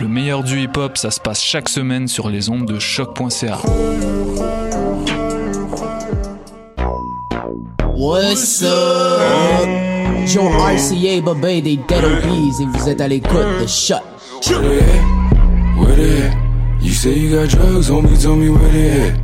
Le meilleur du hip-hop, ça se passe chaque semaine sur les ondes de choc.ca. What's up? John RCA, Babé des Dead Obies et vous êtes à l'écoute de Shot. Where they at? Where they at? You say you got drugs, homie, tell me where they at.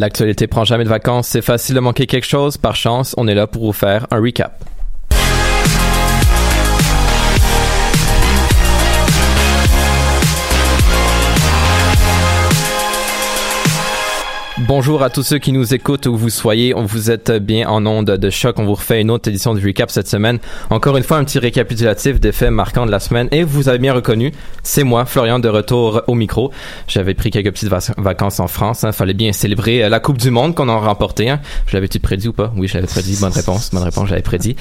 L'actualité prend jamais de vacances, c'est facile de manquer quelque chose. Par chance, on est là pour vous faire un recap. Bonjour à tous ceux qui nous écoutent où vous soyez. On vous êtes bien en onde de choc. On vous refait une autre édition du recap cette semaine. Encore une fois, un petit récapitulatif des faits marquants de la semaine. Et vous avez bien reconnu, c'est moi, Florian, de retour au micro. J'avais pris quelques petites vac- vacances en France. Hein. Fallait bien célébrer euh, la Coupe du Monde qu'on a remporté. Hein. Je l'avais-tu prédit ou pas? Oui, je l'avais prédit. Bonne réponse. Bonne réponse, j'avais prédit.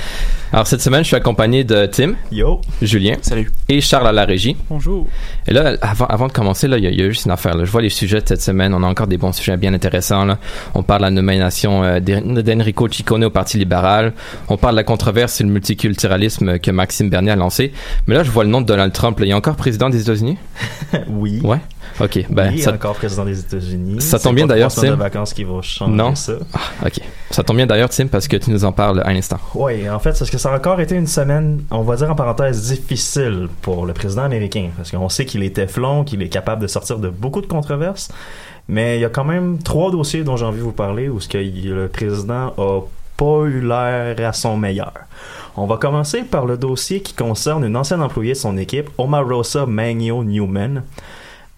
Alors, cette semaine, je suis accompagné de Tim. Yo. Julien. Salut. Et Charles à la régie. Bonjour. Et là, avant, avant de commencer, là, il y, a- il y a juste une affaire. Là. Je vois les sujets de cette semaine. On a encore des bons sujets bien intéressants. Là. On parle de la nomination euh, d'En- d'Enrico Ciccone au Parti libéral. On parle de la controverse sur le multiculturalisme que Maxime Bernier a lancé. Mais là, je vois le nom de Donald Trump. Là. Il est encore président des États-Unis? oui. Ouais? OK. Ben, oui, ça, encore président des États-Unis. ça tombe bien d'ailleurs, Tim. de vacances qui changer Non? ça. Ah, OK. Ça tombe bien d'ailleurs, Tim, parce que tu nous en parles à l'instant. Oui, en fait, c'est parce que ça a encore été une semaine, on va dire en parenthèse, difficile pour le président américain. Parce qu'on sait qu'il est téflon, qu'il est capable de sortir de beaucoup de controverses. Mais il y a quand même trois dossiers dont j'ai envie de vous parler où ce que le président a pas eu l'air à son meilleur. On va commencer par le dossier qui concerne une ancienne employée de son équipe, Omarosa Magno Newman.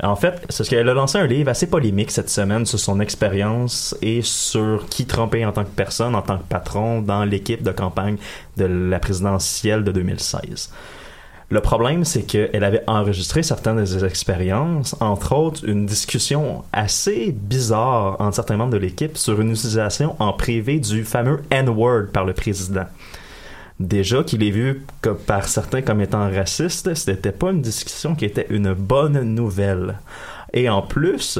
En fait, c'est qu'elle a lancé un livre assez polémique cette semaine sur son expérience et sur qui Trump est en tant que personne, en tant que patron dans l'équipe de campagne de la présidentielle de 2016. Le problème, c'est qu'elle avait enregistré certaines de ses expériences, entre autres une discussion assez bizarre entre certains membres de l'équipe sur une utilisation en privé du fameux N-word par le président. Déjà qu'il est vu par certains comme étant raciste, c'était pas une discussion qui était une bonne nouvelle. Et en plus,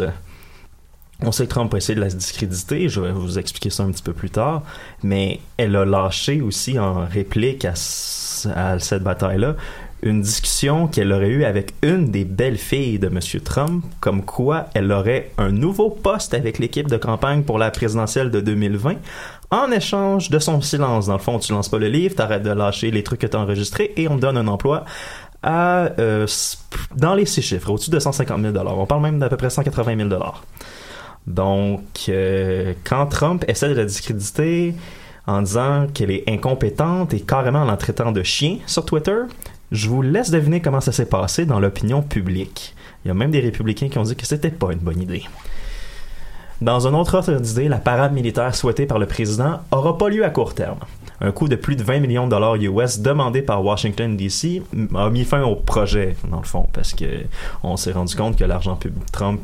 on sait que Trump a essayé de la discréditer, je vais vous expliquer ça un petit peu plus tard, mais elle a lâché aussi en réplique à, à cette bataille-là une discussion qu'elle aurait eue avec une des belles filles de M. Trump, comme quoi elle aurait un nouveau poste avec l'équipe de campagne pour la présidentielle de 2020 en échange de son silence. Dans le fond, tu lances pas le livre, t'arrêtes de lâcher les trucs que t'as enregistrés et on te donne un emploi à, euh, dans les six chiffres, au-dessus de 150 000 On parle même d'à peu près 180 000 Donc, euh, quand Trump essaie de la discréditer en disant qu'elle est incompétente et carrément en la traitant de chien sur Twitter, je vous laisse deviner comment ça s'est passé dans l'opinion publique. Il y a même des républicains qui ont dit que c'était pas une bonne idée. Dans un autre ordre d'idée, la parade militaire souhaitée par le président aura pas lieu à court terme. Un coût de plus de 20 millions de dollars US demandé par Washington DC a mis fin au projet, dans le fond, parce que on s'est rendu compte que l'argent public, Trump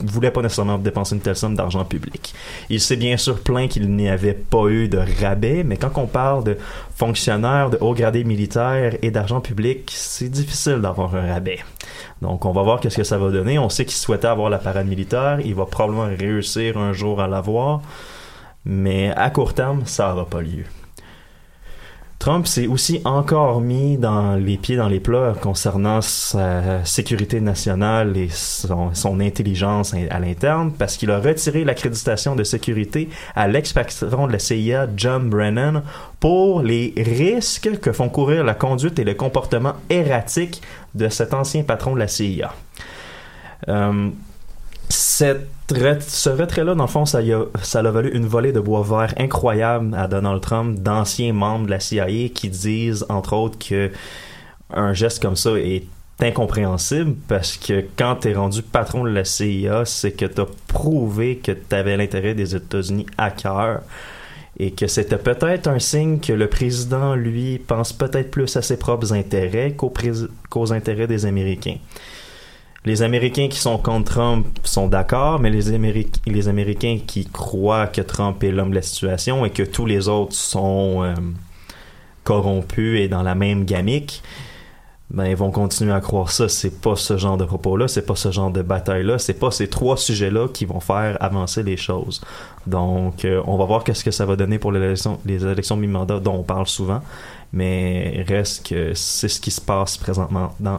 voulait pas nécessairement dépenser une telle somme d'argent public. Il s'est bien sûr plaint qu'il n'y avait pas eu de rabais, mais quand on parle de fonctionnaires de haut gradé militaire et d'argent public, c'est difficile d'avoir un rabais. Donc on va voir qu'est-ce que ça va donner. On sait qu'il souhaitait avoir la parade militaire, il va probablement réussir un jour à l'avoir, mais à court terme, ça n'aura pas lieu. Trump s'est aussi encore mis dans les pieds dans les plats concernant sa sécurité nationale et son, intelligence à l'interne parce qu'il a retiré l'accréditation de sécurité à l'ex-patron de la CIA, John Brennan, pour les risques que font courir la conduite et le comportement erratique de cet ancien patron de la CIA. Euh, ce retrait-là, dans le fond, ça, y a, valu une volée de bois vert incroyable à Donald Trump, d'anciens membres de la CIA qui disent, entre autres, que un geste comme ça est incompréhensible parce que quand tu es rendu patron de la CIA, c'est que tu as prouvé que tu avais l'intérêt des États-Unis à cœur et que c'était peut-être un signe que le président, lui, pense peut-être plus à ses propres intérêts qu'aux intérêts des Américains. Les Américains qui sont contre Trump sont d'accord, mais les, Améric- les Américains qui croient que Trump est l'homme de la situation et que tous les autres sont euh, corrompus et dans la même gamique, ben ils vont continuer à croire ça. C'est pas ce genre de propos-là, c'est pas ce genre de bataille-là, c'est pas ces trois sujets-là qui vont faire avancer les choses. Donc, euh, on va voir qu'est-ce que ça va donner pour les élections de mi-mandat dont on parle souvent, mais reste que c'est ce qui se passe présentement dans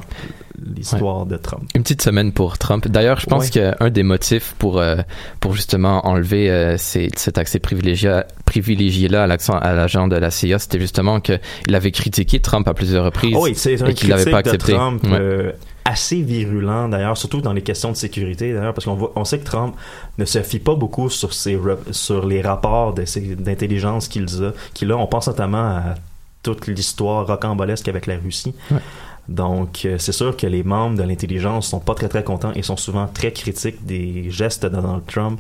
l'histoire de Trump. Une petite semaine pour Trump. D'ailleurs, je pense Ouais. qu'un des motifs pour euh, pour justement enlever euh, ces- cet accès privilégié privilégié là à l'agent de la CIA, c'était justement que il avait critiqué Trump à plusieurs reprises Oh oui, et qu'il l'avait pas accepté. de Trump Ouais. euh, assez virulent d'ailleurs, surtout dans les questions de sécurité d'ailleurs, parce qu'on on sait que Trump ne se fie pas beaucoup sur ses sur les rapports d'intelligence qu'il a, qu'il a. On pense notamment à toute l'histoire rocambolesque avec la Russie. Ouais. Donc, euh, c'est sûr que les membres de l'intelligence sont pas très très contents et sont souvent très critiques des gestes de Donald Trump.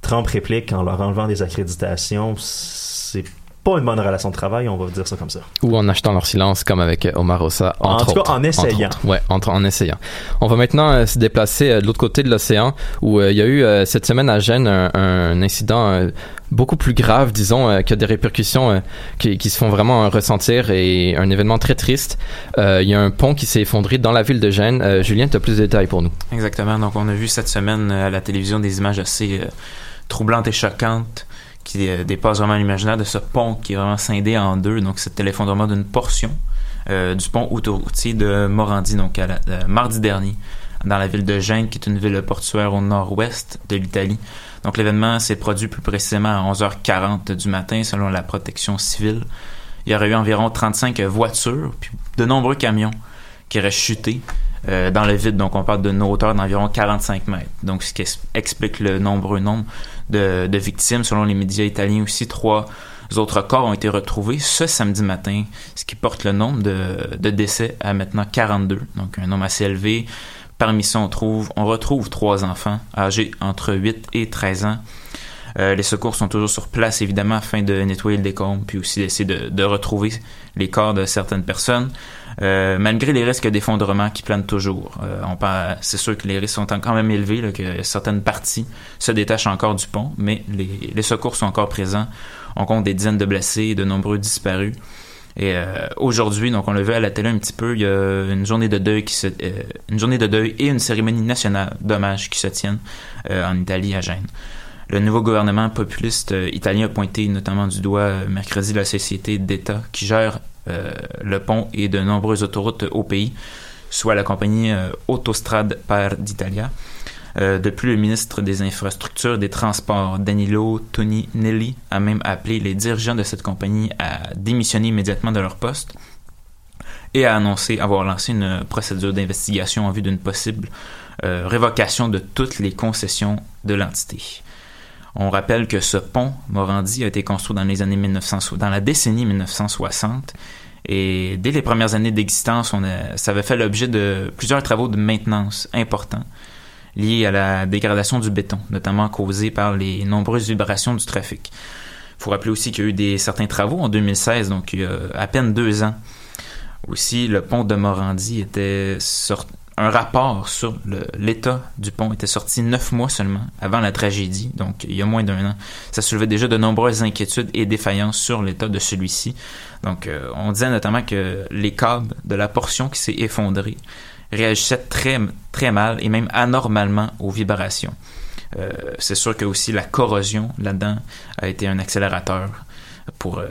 Trump réplique en leur enlevant des accréditations, c'est pas une bonne relation de travail, on va dire ça comme ça. Ou en achetant leur silence, comme avec euh, Omar Ossa, En entre tout cas, autres. en essayant. Entre. Ouais, entre- en essayant. On va maintenant euh, se déplacer euh, de l'autre côté de l'océan, où euh, il y a eu euh, cette semaine à Gênes un, un incident euh, beaucoup plus grave, disons, euh, qui a des répercussions euh, qui, qui se font vraiment euh, ressentir et un événement très triste. Euh, Il y a un pont qui s'est effondré dans la ville de Gênes. Euh, Julien, tu as plus de détails pour nous. Exactement. Donc, on a vu cette semaine euh, à la télévision des images assez euh, troublantes et choquantes qui dépassent vraiment l'imaginaire de ce pont qui est vraiment scindé en deux. Donc, c'était l'effondrement d'une portion euh, du pont autoroutier de Morandi, donc euh, mardi dernier, dans la ville de Gênes, qui est une ville portuaire au nord-ouest de l'Italie. Donc, l'événement s'est produit plus précisément à 11h40 du matin, selon la protection civile. Il y aurait eu environ 35 voitures, puis de nombreux camions qui auraient chuté euh, dans le vide. Donc, on parle d'une hauteur d'environ 45 mètres. Donc, ce qui explique le nombreux nombre de, victimes. Selon les médias italiens aussi, trois autres corps ont été retrouvés ce samedi matin, ce qui porte le nombre de, de décès à maintenant 42. Donc, un nombre assez élevé. Parmi ça, on, trouve, on retrouve trois enfants âgés entre 8 et 13 ans. Euh, les secours sont toujours sur place, évidemment, afin de nettoyer le décombre, puis aussi d'essayer de, de retrouver les corps de certaines personnes. Euh, malgré les risques d'effondrement qui planent toujours. Euh, c'est sûr que les risques sont quand même élevés, que certaines parties se détachent encore du pont, mais les, secours sont encore présents. On compte des dizaines de blessés et de nombreux disparus. Et euh, aujourd'hui, donc on l'a vu à la télé un petit peu, il y a une journée de deuil une journée de deuil et une cérémonie nationale d'hommage qui se tiennent en Italie à Gênes. Le nouveau gouvernement populiste italien a pointé notamment du doigt mercredi la société d'État qui gère le pont et de nombreuses autoroutes au pays, soit la compagnie euh, Autostrade per d'Italia. Euh, de plus, le ministre des Infrastructures et des Transports, Danilo Toninelli, a même appelé les dirigeants de cette compagnie à démissionner immédiatement de leur poste et a annoncé avoir lancé une procédure d'investigation en vue d'une possible euh, révocation de toutes les concessions de l'entité. On rappelle que ce pont Morandi a été construit dans les années 1900, dans la décennie 1960 et dès les premières années d'existence, ça avait fait l'objet de plusieurs travaux de maintenance importants liés à la dégradation du béton, notamment causée par les nombreuses vibrations du trafic. Il faut rappeler aussi qu'il y a eu des, certains travaux en 2016, donc il y a à peine deux ans. Aussi, le pont de Morandi était sorti. Un rapport sur l'état du pont était sorti neuf mois seulement avant la tragédie, donc il y a moins d'un an. Ça soulevait déjà de nombreuses inquiétudes et défaillances sur l'état de celui-ci. Donc, euh, on disait notamment que les câbles de la portion qui s'est effondrée réagissaient très, mal et même anormalement aux vibrations. Euh, c'est sûr que aussi la corrosion là-dedans a été un accélérateur pour euh,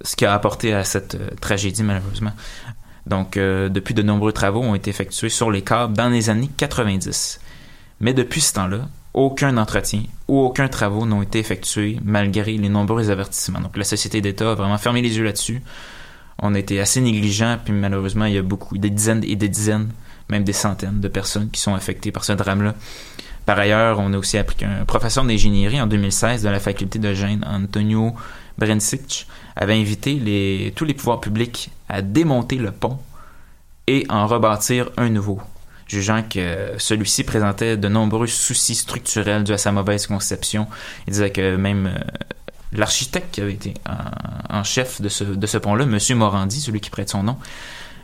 ce qui a apporté à cette tragédie malheureusement. Donc, euh, depuis de nombreux travaux ont été effectués sur les câbles dans les années 90. Mais depuis ce temps-là, aucun entretien ou aucun travaux n'ont été effectués malgré les nombreux avertissements. Donc, la société d'État a vraiment fermé les yeux là-dessus. On a été assez négligents, puis malheureusement, il y a beaucoup, des dizaines et des dizaines, même des centaines de personnes qui sont affectées par ce drame-là. Par ailleurs, on a aussi appris qu'un professeur d'ingénierie en 2016 de la faculté de Gênes, Antonio Brencic, avait invité tous les pouvoirs publics à démonter le pont et en rebâtir un nouveau, jugeant que celui-ci présentait de nombreux soucis structurels dus à sa mauvaise conception. Il disait que même euh, l'architecte qui avait été en, chef de ce, pont-là, M. Morandi, celui qui prête son nom,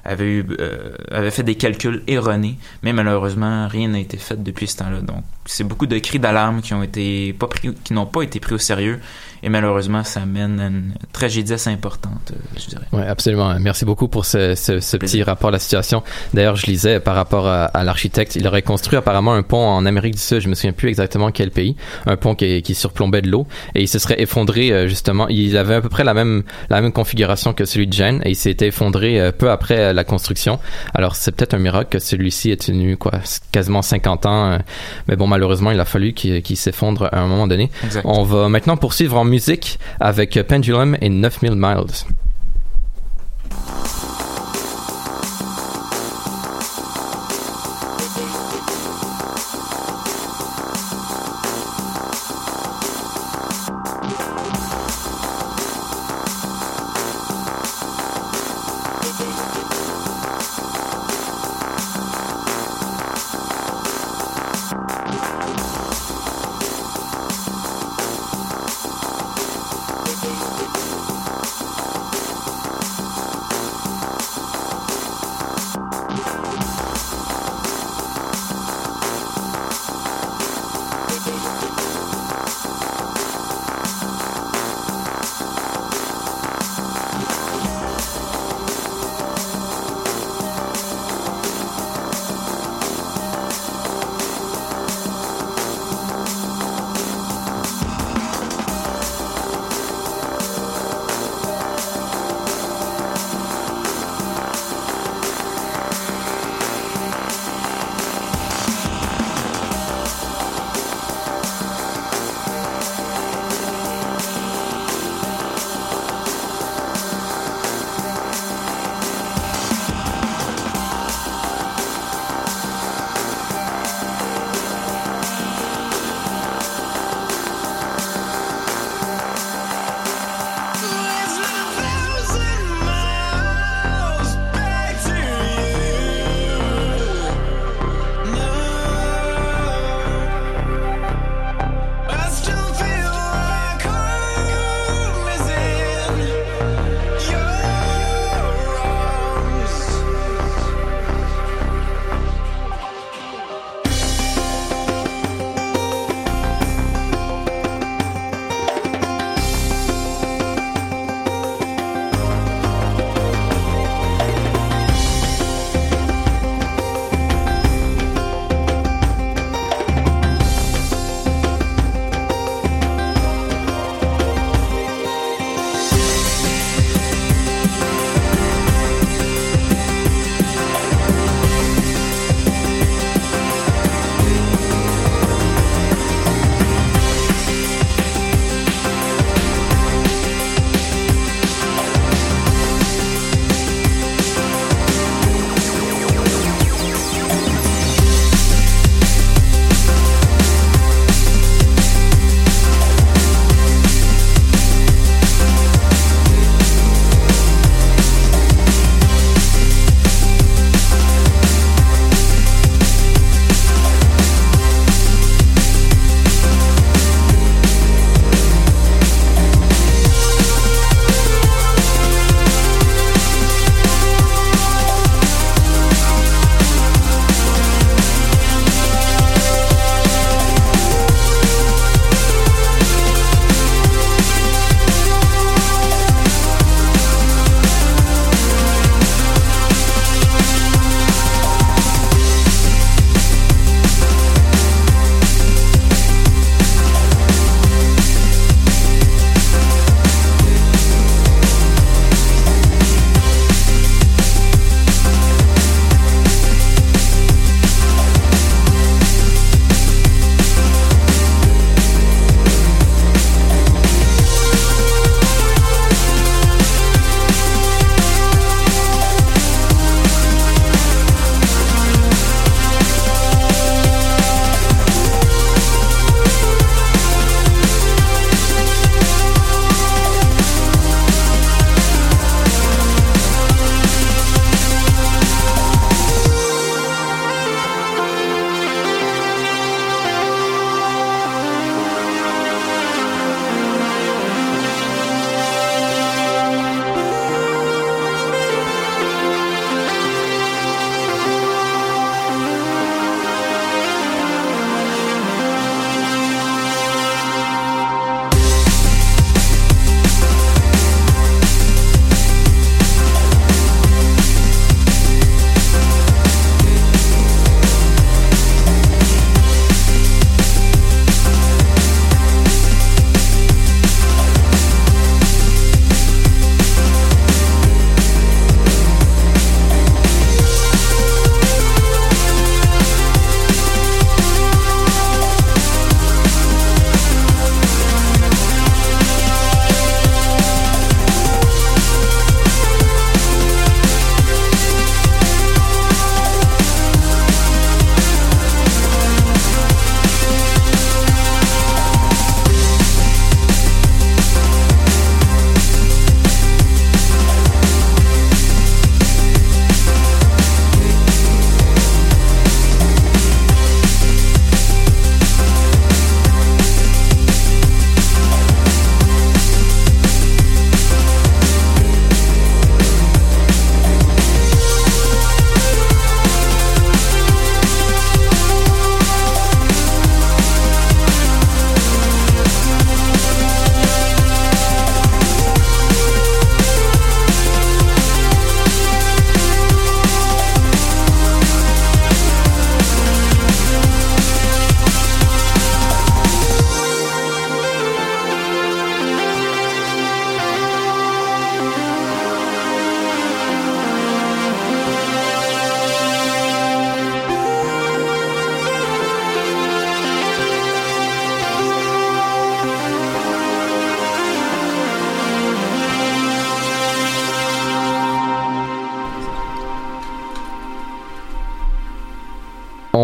euh, avait fait des calculs erronés, mais malheureusement, rien n'a été fait depuis ce temps-là. C'est beaucoup de cris d'alarme qui ont été pas pris, qui n'ont pas été pris au sérieux, et malheureusement, ça mène à une tragédie assez importante, euh, je dirais. Oui, absolument. Merci beaucoup pour ce, ce, ce petit rapport à la situation. D'ailleurs, je lisais par rapport à, à l'architecte, il aurait construit apparemment un pont en Amérique du Sud, je me souviens plus exactement quel pays, un pont qui, qui surplombait de l'eau, et il se serait effondré euh, justement. Il avait à peu près la même la même configuration que celui de Gênes, et il s'était effondré euh, peu après la construction. Alors c'est peut-être un miracle que celui-ci ait tenu quoi, quasiment 50 ans, mais bon malheureusement il a fallu qu'il s'effondre à un moment donné. Exact. On va maintenant poursuivre en musique avec Pendulum et 9000 Miles.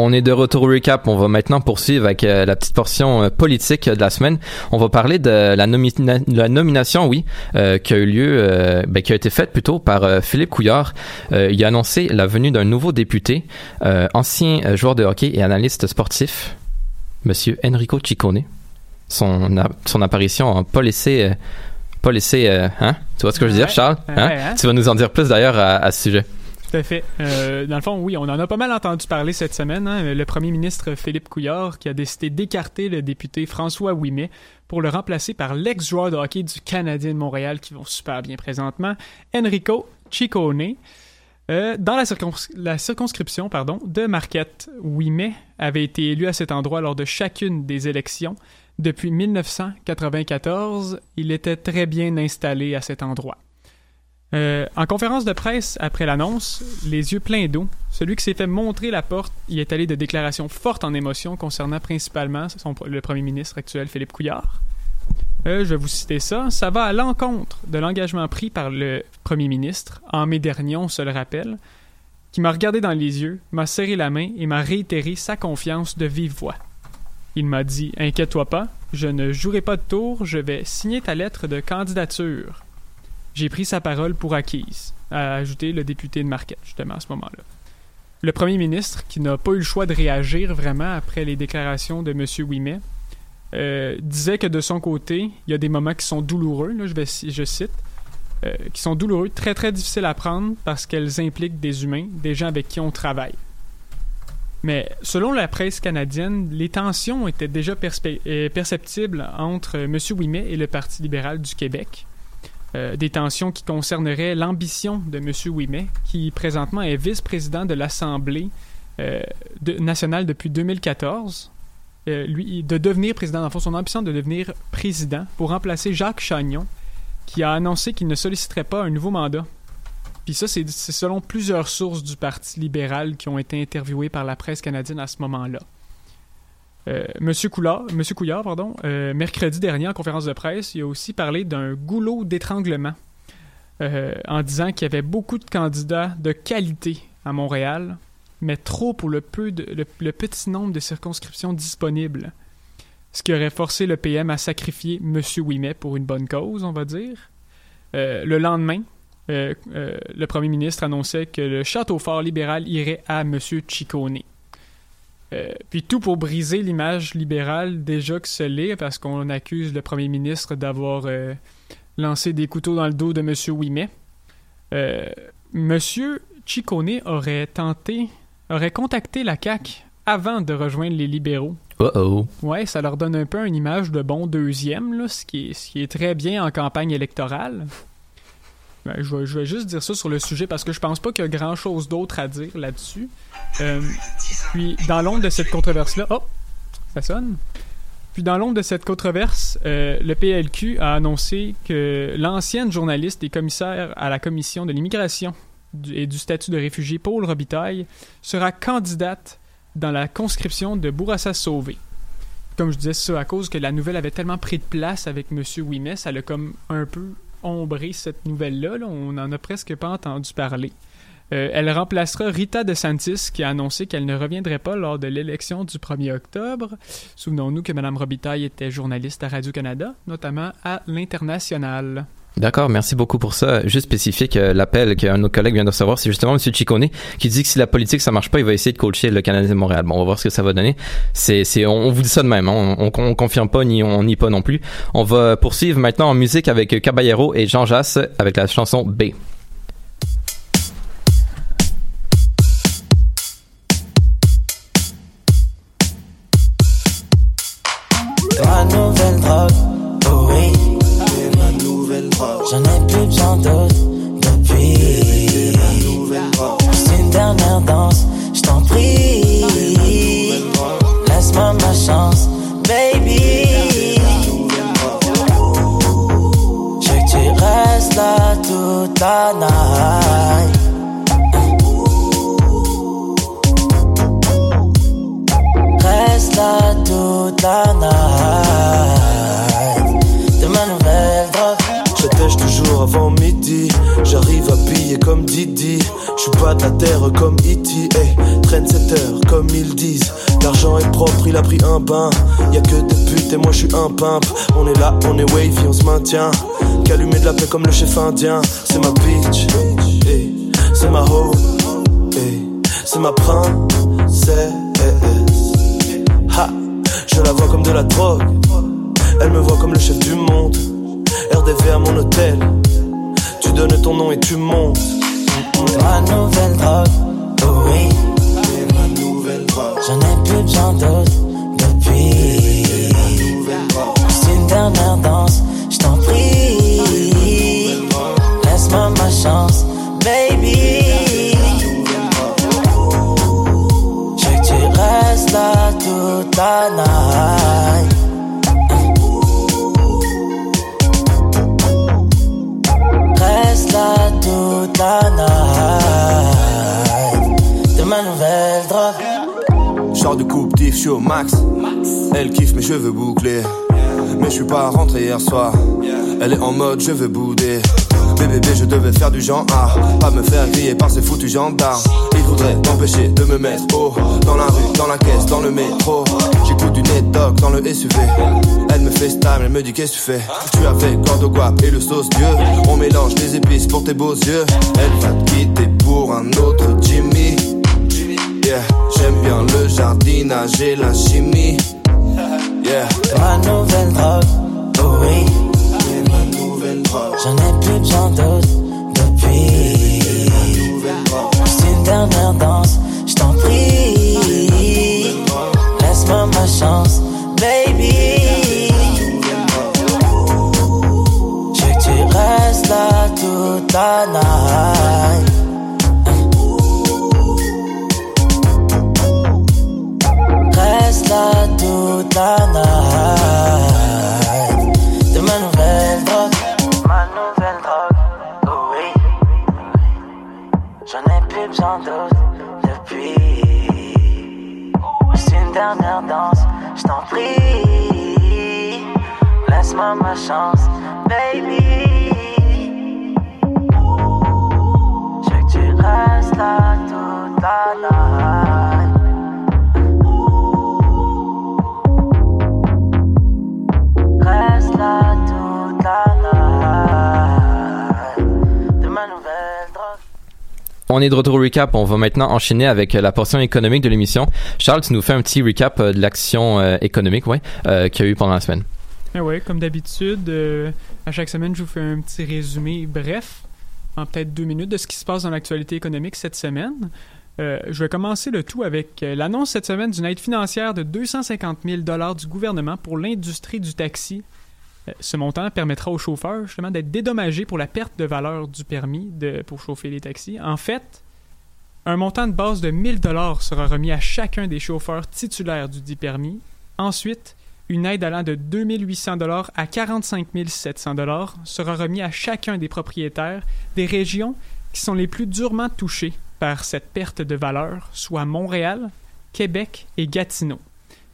On est de retour au recap. On va maintenant poursuivre avec euh, la petite portion euh, politique de la semaine. On va parler de la, nomina- la nomination, oui, euh, qui a eu lieu, euh, ben, qui a été faite plutôt par euh, Philippe Couillard. Euh, il a annoncé la venue d'un nouveau député, euh, ancien euh, joueur de hockey et analyste sportif, Monsieur Enrico Ciccone. Son, apparition n'a pas laissé, euh, pas laissé, euh, hein? Tu vois ce que je veux dire. Charles? Hein? hein? Tu vas nous en dire plus d'ailleurs à, à ce sujet. Tout à fait. Euh, dans le fond, oui, on en a pas mal entendu parler cette semaine. hein. Le premier ministre Philippe Couillard qui a décidé d'écarter le député François Ouimet pour le remplacer par l'ex-joueur de hockey du Canadien de Montréal qui vont super bien présentement, Enrico Ciccone. Euh, dans la, circons- la circonscription de Marquette, Ouimet avait été élu à cet endroit lors de chacune des élections. Depuis 1994, il était très bien installé à cet endroit. Euh, en conférence de presse après l'annonce, les yeux pleins d'eau, celui qui s'est fait montrer la porte y est allé de déclarations fortes en émotion concernant principalement le premier ministre actuel Philippe Couillard. Euh, je vais vous citer ça. Ça va à l'encontre de l'engagement pris par le premier ministre en mai dernier, on se le rappelle, qui m'a regardé dans les yeux, m'a serré la main et m'a réitéré sa confiance de vive voix. Il m'a dit Inquiète-toi pas, je ne jouerai pas de tour, je vais signer ta lettre de candidature. J'ai pris sa parole pour acquise, a ajouté le député de Marquette, justement, à ce moment-là. Le premier ministre, qui n'a pas eu le choix de réagir vraiment après les déclarations de M. Ouimet, euh, disait que de son côté, il y a des moments qui sont douloureux, là, je, cite, euh, qui sont douloureux, très très difficiles à prendre parce qu'elles impliquent des humains, des gens avec qui on travaille. Mais selon la presse canadienne, les tensions étaient déjà euh, perceptibles entre M. Ouimet et le Parti libéral du Québec. Euh, des tensions qui concerneraient l'ambition de M. Ouimet, qui présentement est vice-président de l'Assemblée euh, nationale depuis 2014. Euh, lui, de devenir président, le fond, son ambition de devenir président pour remplacer Jacques Chagnon, qui a annoncé qu'il ne solliciterait pas un nouveau mandat. Puis ça, c'est selon plusieurs sources du Parti libéral qui ont été interviewées par la presse canadienne à ce moment-là. Euh, Monsieur, Monsieur Couillard, euh, mercredi dernier, en conférence de presse, il a aussi parlé d'un goulot d'étranglement euh, en disant qu'il y avait beaucoup de candidats de qualité à Montréal, mais trop pour le, petit nombre de circonscriptions disponibles. Ce qui aurait forcé le PM à sacrifier M. Ouimet pour une bonne cause, on va dire. Euh, le lendemain, le premier ministre annonçait que le château fort libéral irait à M. Ciccone. Euh, puis tout pour briser l'image libérale déjà que ce l'est, parce qu'on accuse le premier ministre d'avoir euh, lancé des couteaux dans le dos de M. Ouimet. Euh, M. Ciccone aurait tenté, aurait contacté la CAQ avant de rejoindre les libéraux. Oh oh. Ouais, ça leur donne un peu une image de bon deuxième, là, ce, qui est, ce qui est très bien en campagne électorale. Ben, je, vais, juste dire ça sur le sujet parce que je pense pas qu'il y a grand chose d'autre à dire là-dessus. Euh, puis, dans l'ombre de cette controverse-là, oh, ça sonne. Puis, dans l'ombre de cette controverse, euh, le PLQ a annoncé que l'ancienne journaliste et commissaire à la commission de l'immigration et du statut de réfugié, Paul Robitaille, sera candidate dans la conscription de Bourassa-Sauvé. Comme je disais, ça à cause que la nouvelle avait tellement pris de place avec M. Ouimet, ça l'a comme un peu ombré cette nouvelle-là. là. On n'en a presque pas entendu parler. Euh, elle remplacera Rita DeSantis, qui a annoncé qu'elle ne reviendrait pas lors de l'élection du 1er octobre. Souvenons-nous que Mme Robitaille était journaliste à Radio-Canada, notamment à l'International. D'accord, merci beaucoup pour ça. Juste spécifique, euh, l'appel qu'un de nos collègues vient de recevoir, c'est justement M. Ciccone qui dit que si la politique ça marche pas, il va essayer de coacher le Canadien de Montréal. Bon, on va voir ce que ça va donner. C'est, c'est, on, on vous dit ça de même, hein. on, on, on confirme pas ni on nie pas non plus. On va poursuivre maintenant en musique avec Caballero et Jean Jass avec la chanson B. 7 heures comme ils disent. propre, il a pris un bain. Y a que des putes et moi je suis un pimp. On est là, on est wavy, on se maintient. Qu'allumer de la paix comme le chef indien. C'est ma bitch, eh, c'est ma hoe, eh, c'est ma princesse. Ha, je la vois comme de la drogue. Elle me voit comme le chef du monde. RDV à mon hôtel. Tu donnes ton nom et tu montes. Ma nouvelle drogue. J'en ai plus besoin d'autres depuis. C'est une dernière danse, je t'en prie. Laisse-moi ma chance, baby. Je veux que tu restes là toute la night. Reste là toute la night. De ma nouvelle drogue. Genre de coupe diff, je suis au max. Elle kiffe mes cheveux bouclés. Mais je suis pas rentré hier soir. Elle est en mode je veux bouder. Bébé, je devais faire du genre A. Pas me faire griller par ces foutus gendarmes. Ils voudraient m'empêcher de me mettre haut. Dans la rue, dans la caisse, dans le métro. J'écoute du net dans le SUV. Elle me fait style, elle me dit qu'est-ce que tu fais? Je suis avec corps guap et le sauce Dieu. On mélange les épices pour tes beaux yeux. Elle va te quitter pour un autre Jimmy. Yeah, j'aime bien le jardinage et la chimie. Yeah. Ma nouvelle drogue, oh oui. J'en ai plus besoin d'autres depuis. C'est une dernière danse, je t'en prie. Laisse-moi ma chance, baby. Je que tu restes là toute la night. On est de retour au recap. On va maintenant enchaîner avec euh, la portion économique de l'émission. Charles, tu nous fais un petit recap euh, de l'action euh, économique ouais, qu'il y a eu pendant la semaine. Ah ouais, comme d'habitude, à chaque semaine, je vous fais un petit résumé bref, en peut-être deux minutes, de ce qui se passe dans l'actualité économique cette semaine. Je vais commencer le tout avec l'annonce cette semaine d'une aide financière de 250 000 du gouvernement pour l'industrie du taxi. Euh, ce montant permettra aux chauffeurs justement d'être dédommagés pour la perte de valeur du permis de, pour chauffer les taxis. En fait, un montant de base de 1000 dollars sera remis à chacun des chauffeurs titulaires du dit permis. Ensuite, une aide allant de 2800 dollars à 45 700 dollars sera remis à chacun des propriétaires des régions qui sont les plus durement touchées par cette perte de valeur, soit Montréal, Québec et Gatineau.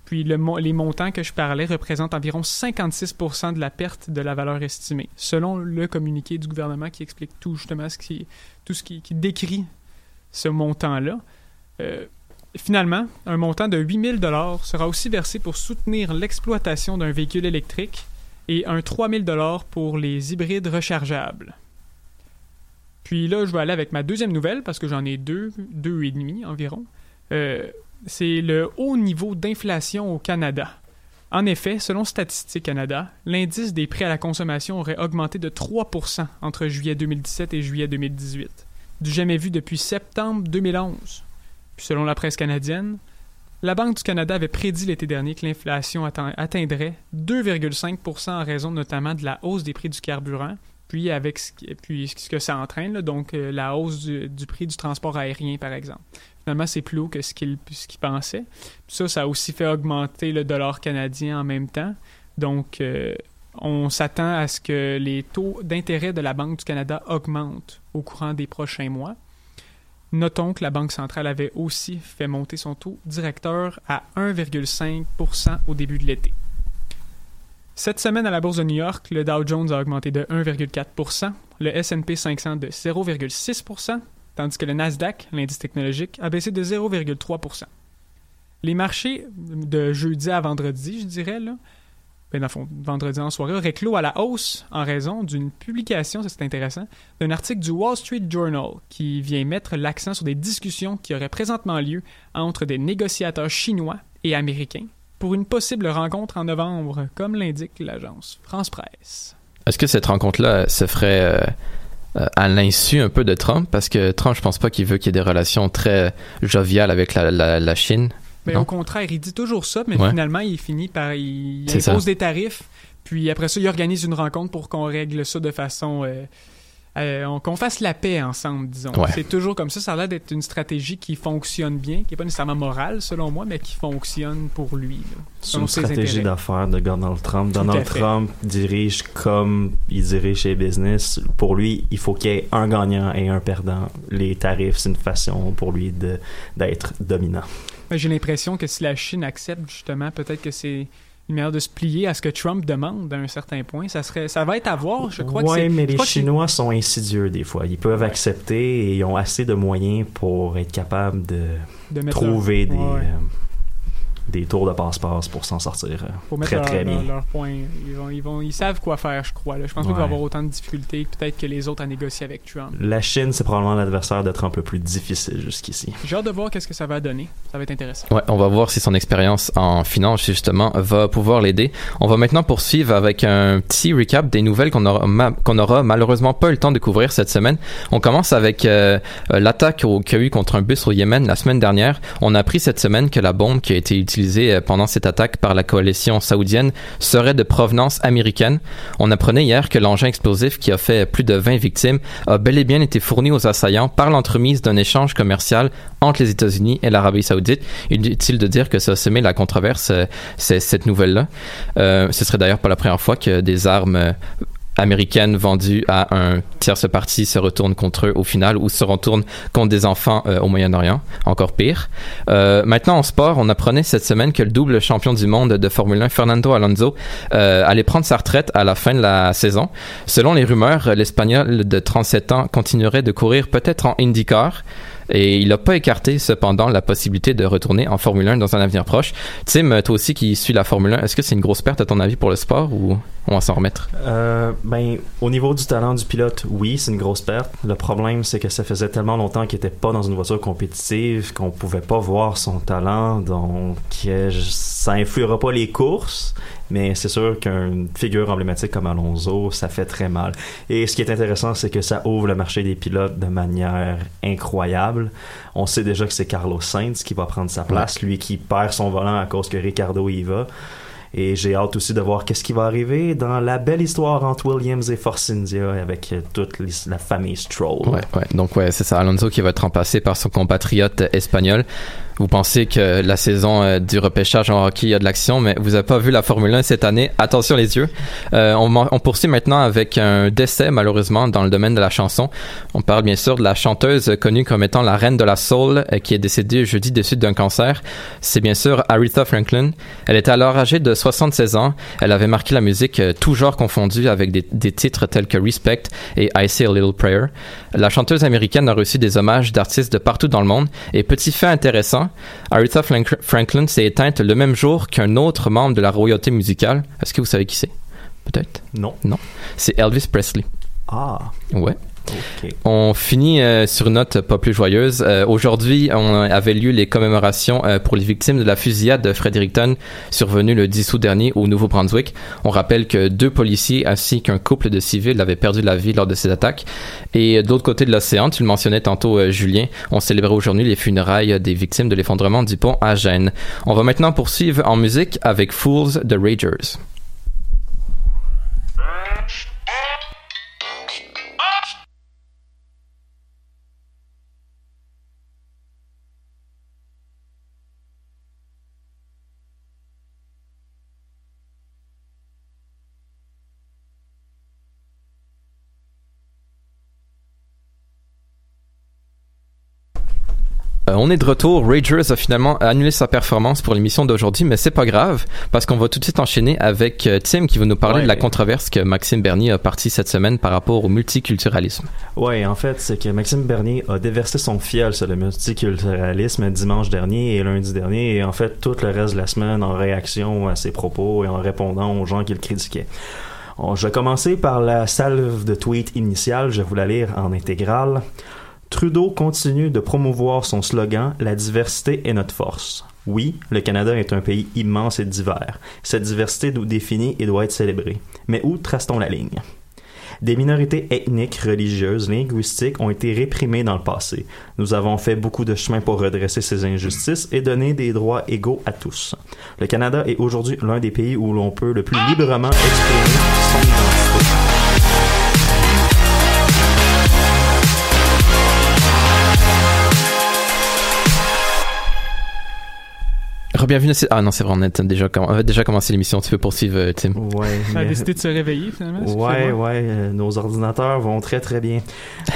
Puis les montants que je parlais représentent environ 56% de la perte de la valeur estimée, selon le communiqué du gouvernement qui explique tout justement ce qui, tout ce qui, décrit ce montant-là. Euh, finalement, un montant de 8000 dollars sera aussi versé pour soutenir l'exploitation d'un véhicule électrique et un 3000 dollars pour les hybrides rechargeables. Puis là, je vais aller avec ma deuxième nouvelle parce que j'en ai deux, deux et demi environ. Euh, c'est le haut niveau d'inflation au Canada. En effet, selon Statistique Canada, l'indice des prix à la consommation aurait augmenté de 3% entre juillet 2017 et juillet 2018, du jamais vu depuis septembre 2011. Puis selon la presse canadienne, la Banque du Canada avait prédit l'été dernier que l'inflation atteindrait 2,5% en raison notamment de la hausse des prix du carburant, puis avec ce, puis ce que ça entraîne, donc euh, la hausse du, prix du transport aérien par exemple. Finalement, c'est plus haut que ce qu'il qu'il pensait. Puis ça, ça a aussi fait augmenter le dollar canadien en même temps. Donc, euh, on s'attend à ce que les taux d'intérêt de la Banque du Canada augmentent au courant des prochains mois. Notons que la Banque centrale avait aussi fait monter son taux directeur à 1,5 au début de l'été. Cette semaine à la bourse de New York, le Dow Jones a augmenté de 1,4% le S&P 500 de 0,6% tandis que le Nasdaq, l'indice technologique, a baissé de 0,3% Les marchés de jeudi à vendredi, je dirais, ben, dans fond, vendredi en soirée, auraient clos à la hausse en raison d'une publication, ça c'est intéressant, d'un article du Wall Street Journal qui vient mettre l'accent sur des discussions qui auraient présentement lieu entre des négociateurs chinois et américains pour une possible rencontre en novembre, comme l'indique l'agence France Presse. Est-ce que cette rencontre-là se ferait euh, euh, à l'insu un peu de Trump? Parce que Trump, je pense pas qu'il veut qu'il y ait des relations très joviales avec la, la, la Chine. Mais Non? au contraire, il dit toujours ça, mais Ouais. finalement, il finit par. Il impose ça. des tarifs, puis après ça, il organise une rencontre pour qu'on règle ça de façon. euh, euh, on- qu'on fasse la paix ensemble, disons. Ouais. C'est toujours comme ça. Ça a l'air d'être une stratégie qui fonctionne bien, qui n'est pas nécessairement morale, selon moi, mais qui fonctionne pour lui. C'est une ses stratégie d'affaires de Donald Trump. Tout Donald. Trump dirige comme il dirige chez Business. Pour lui, il faut qu'il y ait un gagnant et un perdant. Les tarifs, c'est une façon pour lui de d'être dominant. J'ai l'impression que si la Chine accepte, justement, peut-être que c'est une manière de se plier à ce que Trump demande à un certain point. Ça, serait, ça va être à voir. Je crois c'est. mais les Chinois sont insidieux des fois. Ils peuvent accepter et ils ont assez de moyens pour être capables de, trouver leur- des, ouais. euh, des tours de passe-passe pour s'en sortir euh, pour mettre très leur, très bien. leur- leur point. Ils, vont, ils, vont, ils savent quoi faire, je crois. Là. Je pense pas qu'il va y Ouais. avoir autant de difficultés peut-être que les autres à négocier avec Trump. La Chine, c'est probablement l'adversaire de Trump le plus difficile jusqu'ici. J'ai hâte de voir qu'est-ce que ça va donner. Ça va être intéressant. Ouais, on va voir si son expérience en finance, justement, va pouvoir l'aider. On va maintenant poursuivre avec un petit recap des nouvelles qu'on aura, ma- qu'on aura malheureusement pas eu le temps de couvrir cette semaine. On commence avec euh, euh, l'attaque au- qu'il y a eu contre un bus au Yémen la semaine dernière. On a appris cette semaine que la bombe qui a été utilisée euh, pendant cette attaque par la coalition saoudienne serait de provenance américaine. On apprenait hier que l'engin explosif qui a fait plus de 20 victimes a bel et bien été fourni aux assaillants par l'entremise d'un échange commercial entre les États-Unis et l'Arabie Saoudite. Inutile de dire que ça a semé la controverse, euh, c'est- cette nouvelle-là. Euh, ce serait d'ailleurs pas la première fois que des armes américaines vendues à un tierce parti se retournent contre eux au final ou se retournent contre des enfants euh, au Moyen-Orient. Encore pire. Euh, maintenant, en sport, on apprenait cette semaine que le double champion du monde de Formule 1, Fernando Alonso, euh, allait prendre sa retraite à la fin de la saison. Selon les rumeurs, l'Espagnol de 37 ans continuerait de courir peut-être en IndyCar. Et il n'a pas écarté cependant la possibilité de retourner en Formule 1 dans un avenir proche. Tim, toi aussi qui suis la Formule 1, est-ce que c'est une grosse perte à ton avis pour le sport ou on va s'en remettre? Euh, ben, au niveau du talent du pilote, oui, c'est une grosse perte. Le problème, c'est que ça faisait tellement longtemps qu'il était pas dans une voiture compétitive qu'on pouvait pas voir son talent. Donc, euh, ça influera pas les courses, mais c'est sûr qu'une figure emblématique comme Alonso, ça fait très mal. Et ce qui est intéressant, c'est que ça ouvre le marché des pilotes de manière incroyable. On sait déjà que c'est Carlos Sainz qui va prendre sa place, lui qui perd son volant à cause que Ricardo y va. Et j'ai hâte aussi de voir qu'est-ce qui va arriver dans la belle histoire entre Williams et Force India avec euh, toute la famille Stroll. Ouais, ouais. Donc, ouais, c'est ça. Alonso qui va être remplacé par son compatriote espagnol. Vous pensez que la saison euh, du repêchage en hockey, a de l'action, mais vous n'avez pas vu la Formule 1 cette année. Attention les yeux. Euh, on, poursuit maintenant avec un décès, malheureusement, dans le domaine de la chanson. On parle bien sûr de la chanteuse connue comme étant la reine de la soul, euh, qui est décédée jeudi suites d'un cancer. C'est bien sûr Aretha Franklin. Elle était alors âgée de 76 ans. Elle avait marqué la musique tout genre confondu avec des, des titres tels que Respect et I Say a Little Prayer. La chanteuse américaine a reçu des hommages d'artistes de partout dans le monde. Et petit fait intéressant, Aretha Frank- Franklin s'est éteinte le même jour qu'un autre membre de la royauté musicale. Est-ce que vous savez qui c'est? Peut-être? Non. Non. C'est Elvis Presley. Ah. Ouais. On finit euh, sur une note pas plus joyeuse. Euh, Aujourd'hui, on avait lieu les commémorations euh, pour les victimes de la fusillade de Fredericton survenue le 10 août dernier au Nouveau-Brunswick. On rappelle que deux policiers ainsi qu'un couple de civils avaient perdu la vie lors de ces attaques. Et de l'autre côté de l'océan, tu le mentionnais tantôt, Julien, on célébrait aujourd'hui les funérailles des victimes de l'effondrement du pont à Gênes. On va maintenant poursuivre en musique avec Fools the Ragers. Euh, on est de retour. Ragers a finalement annulé sa performance pour l'émission d'aujourd'hui, mais c'est pas grave parce qu'on va tout de suite enchaîner avec euh, Tim qui va nous parler Ouais. de la controverse que Maxime Bernier a partie cette semaine par rapport au multiculturalisme. Ouais, en fait, c'est que Maxime Bernier a déversé son fiel sur le multiculturalisme dimanche dernier et lundi dernier, et en fait tout le reste de la semaine en réaction à ses propos et en répondant aux gens qui le critiquaient. On- je vais commencer par la salve de tweet initiale, je vais vous la lire en intégrale. Trudeau continue de promouvoir son slogan La diversité est notre force. Oui, le Canada est un pays immense et divers. Cette diversité nous définit et doit être célébrée. Mais où trace-t-on la ligne? Des minorités ethniques, religieuses, linguistiques ont été réprimées dans le passé. Nous avons fait beaucoup de chemin pour redresser ces injustices et donner des droits égaux à tous. Le Canada est aujourd'hui l'un des pays où l'on peut le plus librement exprimer son identité. Bienvenue. Ah non, c'est vrai, on a déjà, comm- on avait déjà commencé l'émission. Tu peux poursuivre, euh, Tim. Ouais, Ça a décidé de se réveiller finalement. Ouais, ouais, euh, nos ordinateurs vont très très bien.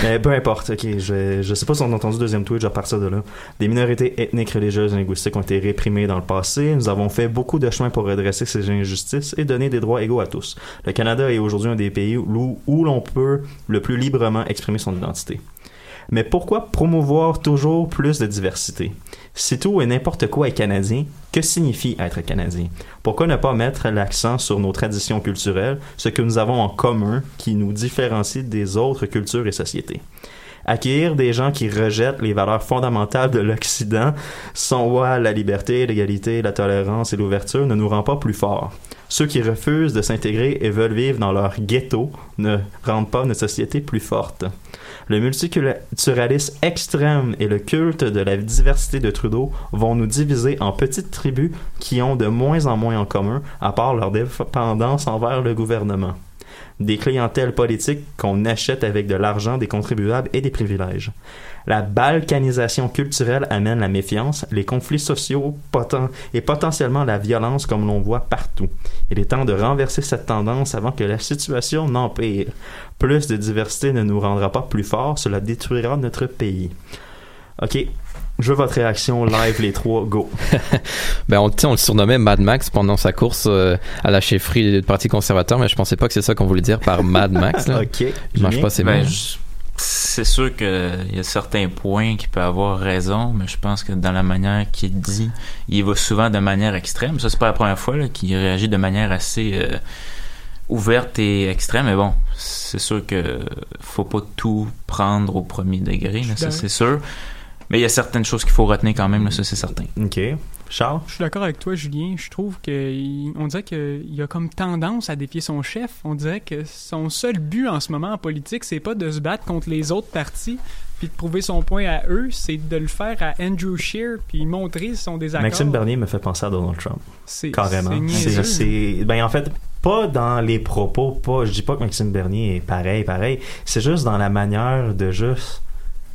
Mais peu importe, ok, je, je sais pas si on a entendu le deuxième tweet, je vais partir de là. Des minorités ethniques, religieuses et linguistiques ont été réprimées dans le passé. Nous avons fait beaucoup de chemin pour redresser ces injustices et donner des droits égaux à tous. Le Canada est aujourd'hui un des pays où, où l'on peut le plus librement exprimer son identité. Mais pourquoi promouvoir toujours plus de diversité? Si tout et n'importe quoi est canadien, que signifie être canadien? Pourquoi ne pas mettre l'accent sur nos traditions culturelles, ce que nous avons en commun qui nous différencie des autres cultures et sociétés? Accueillir des gens qui rejettent les valeurs fondamentales de l'Occident, son à la liberté, l'égalité, la tolérance et l'ouverture ne nous rend pas plus forts. Ceux qui refusent de s'intégrer et veulent vivre dans leur ghetto ne rendent pas notre société plus forte. Le multiculturalisme extrême et le culte de la diversité de Trudeau vont nous diviser en petites tribus qui ont de moins en moins en commun, à part leur dépendance envers le gouvernement. Des clientèles politiques qu'on achète avec de l'argent des contribuables et des privilèges. La balkanisation culturelle amène la méfiance, les conflits sociaux et potentiellement la violence comme l'on voit partout. Il est temps de renverser cette tendance avant que la situation n'empire. Plus de diversité ne nous rendra pas plus forts, cela détruira notre pays. Ok, je veux votre réaction live les trois, go. Ben, on, le surnommait Mad Max pendant sa course euh, à la chefferie du Parti conservateur, mais je pensais pas que c'est ça qu'on voulait dire par Mad Max. là. Ok. Il marche pas, c'est Ben, je- c'est sûr qu'il y a certains points qui peut avoir raison, mais je pense que dans la manière qu'il dit, il va souvent de manière extrême. Ça, c'est pas la première fois qu'il réagit de manière assez euh, ouverte et extrême, mais bon, c'est sûr que faut pas tout prendre au premier degré, là, ça c'est sûr. Mais il y a certaines choses qu'il faut retenir quand même, là, ça c'est certain. Ok. Charles? Je suis d'accord avec toi, Julien. Je trouve qu'on dirait qu'il a comme tendance à défier son chef. On dirait que son seul but en ce moment en politique, c'est pas de se battre contre les autres partis puis de prouver son point à eux, c'est de le faire à Andrew Scheer puis montrer son désaccord. Maxime Bernier me fait penser à Donald Trump. C'est- Carrément. c'est- ben en fait, pas dans les propos, pas, je dis pas que Maxime Bernier est pareil, pareil. C'est juste dans la manière de juste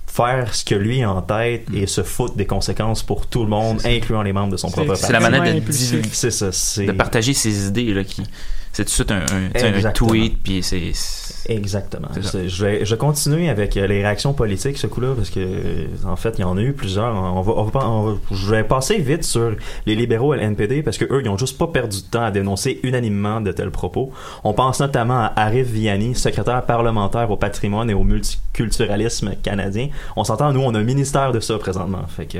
faire ce que lui a en tête et se foutre des conséquences pour tout le monde, incluant les membres de son propre c'est la parti. manière de divulguer- C'est ça, c'est... de partager ses idées là, qui c'est tout de suite un, un, un tweet puis c'est Exactement. Je vais, je vais continuer avec euh, les réactions politiques ce coup-là parce que en fait il y en a eu plusieurs. On va, on va on va- je vais passer vite sur les libéraux et le NPD parce que eux ils ont juste pas perdu de temps à dénoncer unanimement de tels propos. On pense notamment à Arif Vianney, secrétaire parlementaire au patrimoine et au multiculturalisme canadien. On s'entend nous on a un ministère de ça présentement. Fait que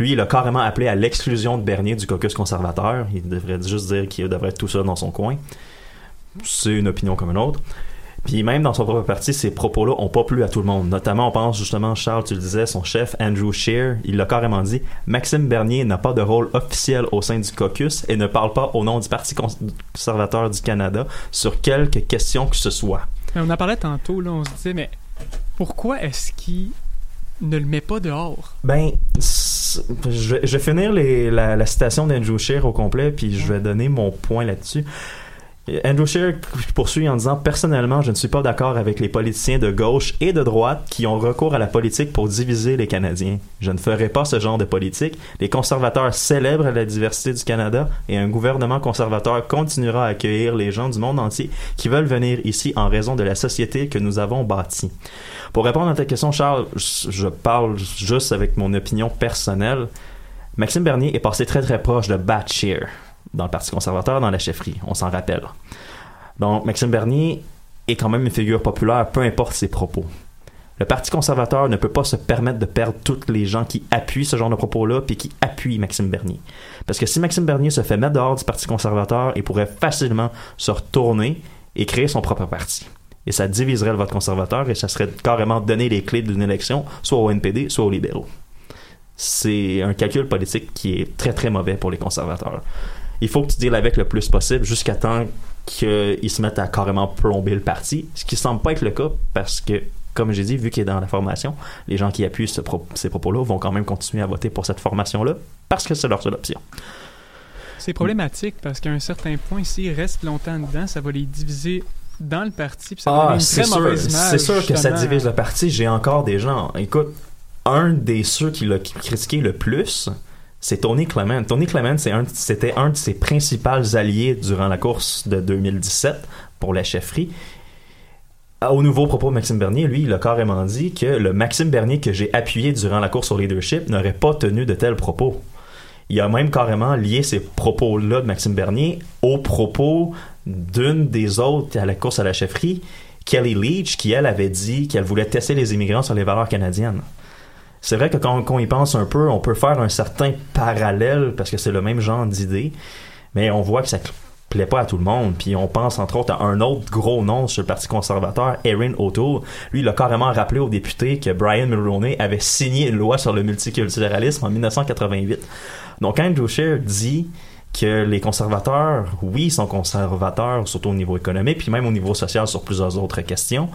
lui, il a carrément appelé à l'exclusion de Bernier du caucus conservateur. Il devrait juste dire qu'il devrait être tout seul dans son coin. C'est une opinion comme une autre. Puis même dans son propre parti, ces propos-là ont pas plu à tout le monde. Notamment, on pense justement, Charles, tu le disais, son chef, Andrew Scheer, il l'a carrément dit, Maxime Bernier n'a pas de rôle officiel au sein du caucus et ne parle pas au nom du Parti conservateur du Canada sur quelque question que ce soit. On en parlait tantôt, là, on se disait, mais pourquoi est-ce qu'il ne le met pas dehors? Ben, c'est- je vais, je vais finir les- la, la citation d'Andrew Scheer au complet, puis je vais donner mon point là-dessus. Andrew Scheer poursuit en disant personnellement, je ne suis pas d'accord avec les politiciens de gauche et de droite qui ont recours à la politique pour diviser les Canadiens. Je ne ferai pas ce genre de politique. Les conservateurs célèbrent la diversité du Canada et un gouvernement conservateur continuera à accueillir les gens du monde entier qui veulent venir ici en raison de la société que nous avons bâtie. Pour répondre à ta question, Charles, je parle juste avec mon opinion personnelle. Maxime Bernier est passé très très proche de Bat Scheer dans le Parti conservateur, dans la chefferie, on s'en rappelle. Donc, Maxime Bernier est quand même une figure populaire, peu importe ses propos. Le Parti conservateur ne peut pas se permettre de perdre tous les gens qui appuient ce genre de propos-là puis qui appuient Maxime Bernier. Parce que si Maxime Bernier se fait mettre dehors du Parti conservateur, il pourrait facilement se retourner et créer son propre parti. Et ça diviserait le vote conservateur et ça serait carrément donner les clés d'une élection, soit au NPD, soit aux libéraux. C'est un calcul politique qui est très très mauvais pour les conservateurs. Il faut que tu deals avec le plus possible jusqu'à temps qu'ils se mettent à carrément plomber le parti, ce qui semble pas être le cas parce que, comme j'ai dit, vu qu'il est dans la formation, les gens qui appuient ce pro- ces propos-là vont quand même continuer à voter pour cette formation-là parce que c'est leur seule option. C'est problématique parce qu'à un certain point, s'ils restent longtemps dedans, ça va les diviser dans le parti. Puis ça va Ah, c'est sûr, c'est sûr que ça divise le parti. J'ai encore des gens. Écoute, un des ceux qui l'a critiqué le plus, c'est Tony Clement. Tony Clement, c'était un de ses principaux alliés durant la course de 2017 pour la chefferie. Au nouveau propos de Maxime Bernier, lui, il a carrément dit que le Maxime Bernier que j'ai appuyé durant la course au leadership n'aurait pas tenu de tels propos. Il a même carrément lié ces propos-là de Maxime Bernier aux propos d'une des autres à la course à la chefferie, Kelly Leach, qui elle avait dit qu'elle voulait tester les immigrants sur les valeurs canadiennes. C'est vrai que quand, quand on y pense un peu, on peut faire un certain parallèle parce que c'est le même genre d'idée, mais on voit que ça plaît pas à tout le monde. Puis on pense entre autres à un autre gros nom sur le Parti conservateur, Erin O'Toole. Lui, il a carrément rappelé aux députés que Brian Mulroney avait signé une loi sur le multiculturalisme en 1988. Donc Andrew Scheer dit que les conservateurs, oui, sont conservateurs, surtout au niveau économique, puis même au niveau social sur plusieurs autres questions.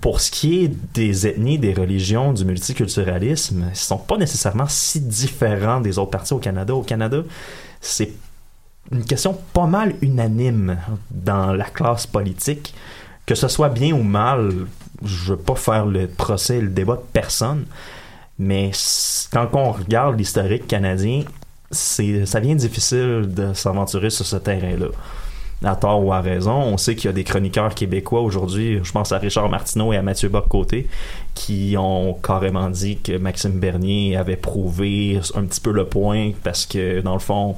Pour ce qui est des ethnies, des religions, du multiculturalisme, ils sont pas nécessairement si différents des autres partis au Canada. Au Canada, c'est une question pas mal unanime dans la classe politique. Que ce soit bien ou mal, je veux pas faire le procès et le débat de personne, mais quand on regarde l'historique canadien, ça devient difficile de s'aventurer sur ce terrain-là. À tort ou à raison, on sait qu'il y a des chroniqueurs québécois aujourd'hui, je pense à Richard Martineau et à Mathieu Bock-Côté, qui ont carrément dit que Maxime Bernier avait prouvé un petit peu le point parce que, dans le fond,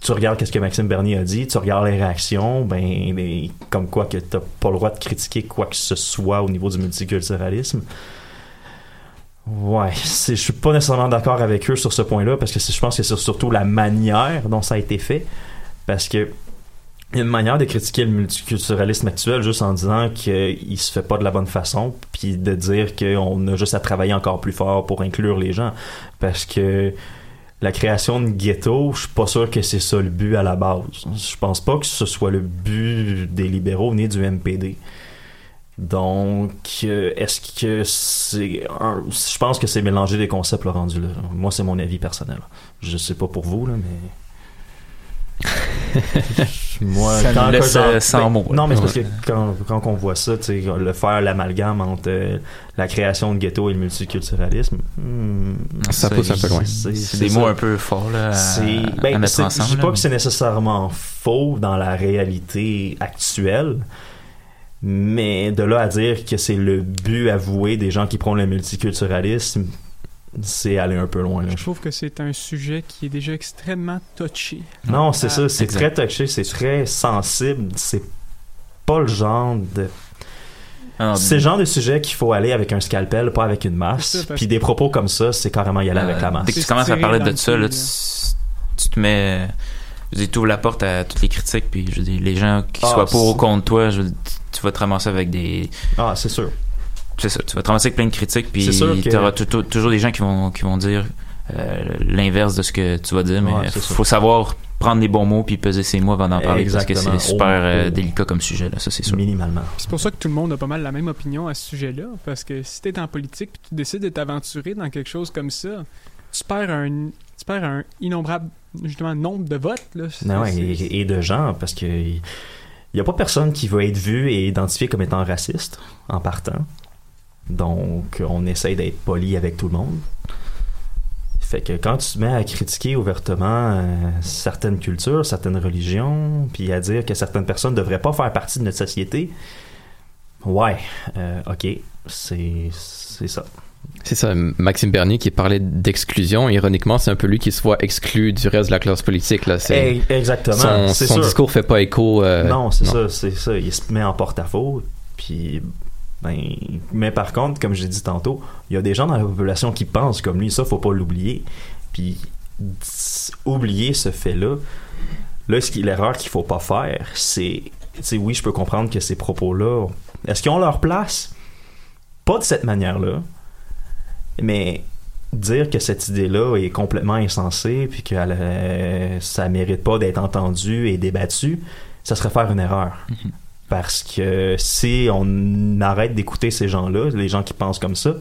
tu regardes qu'est-ce que Maxime Bernier a dit, tu regardes les réactions, ben, comme quoi que t'as pas le droit de critiquer quoi que ce soit au niveau du multiculturalisme. Ouais, je suis pas nécessairement d'accord avec eux sur ce point-là parce que je pense que c'est surtout la manière dont ça a été fait. Parce que une manière de critiquer le multiculturalisme actuel juste en disant qu'il se fait pas de la bonne façon, puis de dire qu'on a juste à travailler encore plus fort pour inclure les gens. Parce que la création de ghetto, je suis pas sûr que c'est ça le but à la base. Je pense pas que ce soit le but des libéraux ni du MPD. Donc, euh, est-ce que c'est un... Je pense que c'est mélanger des concepts le rendu là. Moi, c'est mon avis personnel. Je sais pas pour vous, là, mais... Moi, Ça nous laisse, euh, sans ben, mots. Non, mais c'est parce que quand, quand on voit ça, le faire l'amalgame entre euh, la création de ghetto et le multiculturalisme, hmm, Ça pousse un peu loin. c'est- des ça. mots un peu forts là, à, C'est- à ben, mettre ensemble. Je dis pas mais- que c'est nécessairement faux dans la réalité actuelle, mais de là à dire que c'est le but avoué des gens qui prônent le multiculturalisme, c'est aller un peu loin. là. Je trouve que c'est un sujet qui est déjà extrêmement touché. Non, c'est Ah, ça, c'est très touché, c'est très sensible, c'est pas le genre de Ah, c'est le genre de sujet qu'il faut aller avec un scalpel, pas avec une masse. Puis des propos comme ça, c'est carrément y aller avec la masse. Dès que tu commences à parler de ça, là, tu, tu te mets. Je veux dire, tu ouvres la porte à toutes les critiques, puis je veux dire, les gens qui Ah, soient pour ou contre toi, je veux dire, tu vas te ramasser avec des. Ah, c'est sûr. C'est ça, tu vas te ramasser avec plein de critiques, puis tu auras toujours des gens qui vont, qui vont dire euh, l'inverse de ce que tu vas dire, mais Ouais, il faut savoir prendre les bons mots puis peser ses mots avant d'en parler, parce que c'est super Oh, euh, oh. délicat comme sujet, là, ça c'est sûr. Minimalement. C'est pour ça que tout le monde a pas mal la même opinion à ce sujet-là, parce que si t'es en politique puis tu décides de t'aventurer dans quelque chose comme ça, tu perds un, tu perds un innombrable justement nombre de votes. Là. Non, et, et de gens, parce que il n'y a pas personne qui va être vu et identifié comme étant raciste en partant. Donc, on essaye d'être poli avec tout le monde. Fait que quand tu te mets à critiquer ouvertement euh, certaines cultures, certaines religions, puis à dire que certaines personnes ne devraient pas faire partie de notre société, ouais, euh, ok, c'est ça. C'est ça, Maxime Bernier qui parlait d'exclusion. Ironiquement, c'est un peu lui qui se voit exclu du reste de la classe politique. Là. Exactement, Son, son sûr. discours fait pas écho. euh, non, c'est ça, c'est ça. Il se met en porte-à-faux. Puis, ben, mais par contre, comme j'ai dit tantôt, il y a des gens dans la population qui pensent comme lui. Ça, faut pas l'oublier. Puis, oublier ce fait-là. Là, l'erreur qu'il faut pas faire, c'est, tu oui, je peux comprendre que ces propos-là, est-ce qu'ils ont leur place? Pas de cette manière-là. Mais dire que cette idée-là est complètement insensée puis que euh, ça mérite pas d'être entendu et débattu, ça serait faire une erreur. Parce que si on arrête d'écouter ces gens-là, les gens qui pensent comme ça,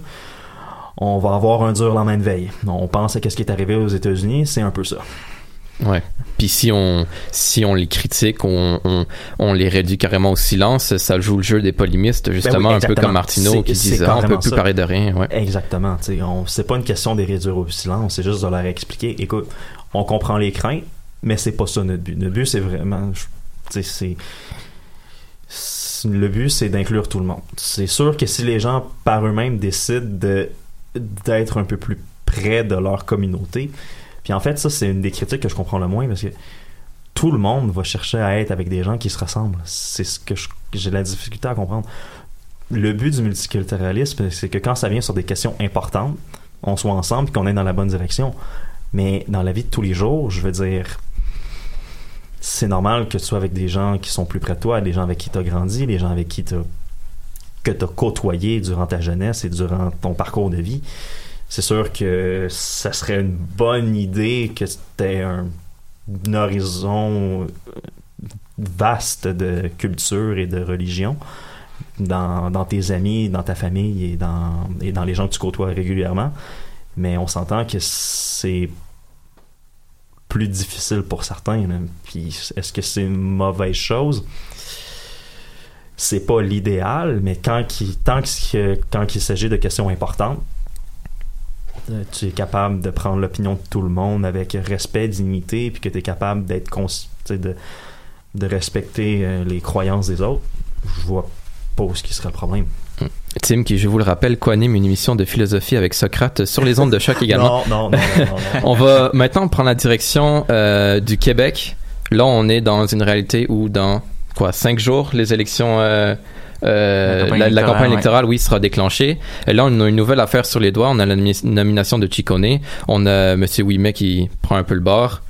on va avoir un dur lendemain de veille. On pense à ce qui est arrivé aux États-Unis, c'est un peu ça. Ouais. Puis si on si on les critique, on, on, on les réduit carrément au silence, ça joue le jeu des polémistes, justement, Ben oui, un peu comme Martineau qui disait ah, on peut plus ça. parler de rien. Ouais. Exactement. on- C'est pas une question de les réduire au silence, c'est juste de leur expliquer. Écoute, on comprend les craintes, mais c'est pas ça notre but. Notre but, c'est vraiment. c'est. Le but, c'est d'inclure tout le monde. C'est sûr que si les gens, par eux-mêmes, décident de d'être un peu plus près de leur communauté, puis en fait, ça, c'est une des critiques que je comprends le moins parce que tout le monde va chercher à être avec des gens qui se ressemblent. C'est ce que j'ai la difficulté à comprendre. Le but du multiculturalisme, c'est que quand ça vient sur des questions importantes, on soit ensemble et qu'on est dans la bonne direction. Mais dans la vie de tous les jours, je veux dire, c'est normal que tu sois avec des gens qui sont plus près de toi, des gens avec qui tu as grandi, des gens avec qui tu que as côtoyé durant ta jeunesse et durant ton parcours de vie. C'est sûr que ça serait une bonne idée que tu aies un, un horizon vaste de culture et de religion dans, dans tes amis, dans ta famille et dans, et dans les gens que tu côtoies régulièrement. Mais on s'entend que c'est plus difficile pour certains. Puis est-ce que c'est une mauvaise chose? C'est pas l'idéal, mais quand il, tant s'agit de questions importantes, euh, tu es capable de prendre l'opinion de tout le monde avec respect, dignité, puis que tu es capable d'être de, de respecter euh, les croyances des autres, je vois pas où ce qui serait le problème. Tim, qui, je vous le rappelle, co-anime une émission de philosophie avec Socrate sur les ondes de choc également. Non, non, non, non, non, non. on va maintenant prendre la direction euh, du Québec. Là, on est dans une réalité où dans quoi cinq jours, les élections, euh, euh, La campagne la, la électorale, campagne ouais. électorale, oui, sera déclenchée. Et là, on a une nouvelle affaire sur les doigts. On a la nomi- nomination de Chicone. On a Monsieur Ouimet qui prend un peu le bord.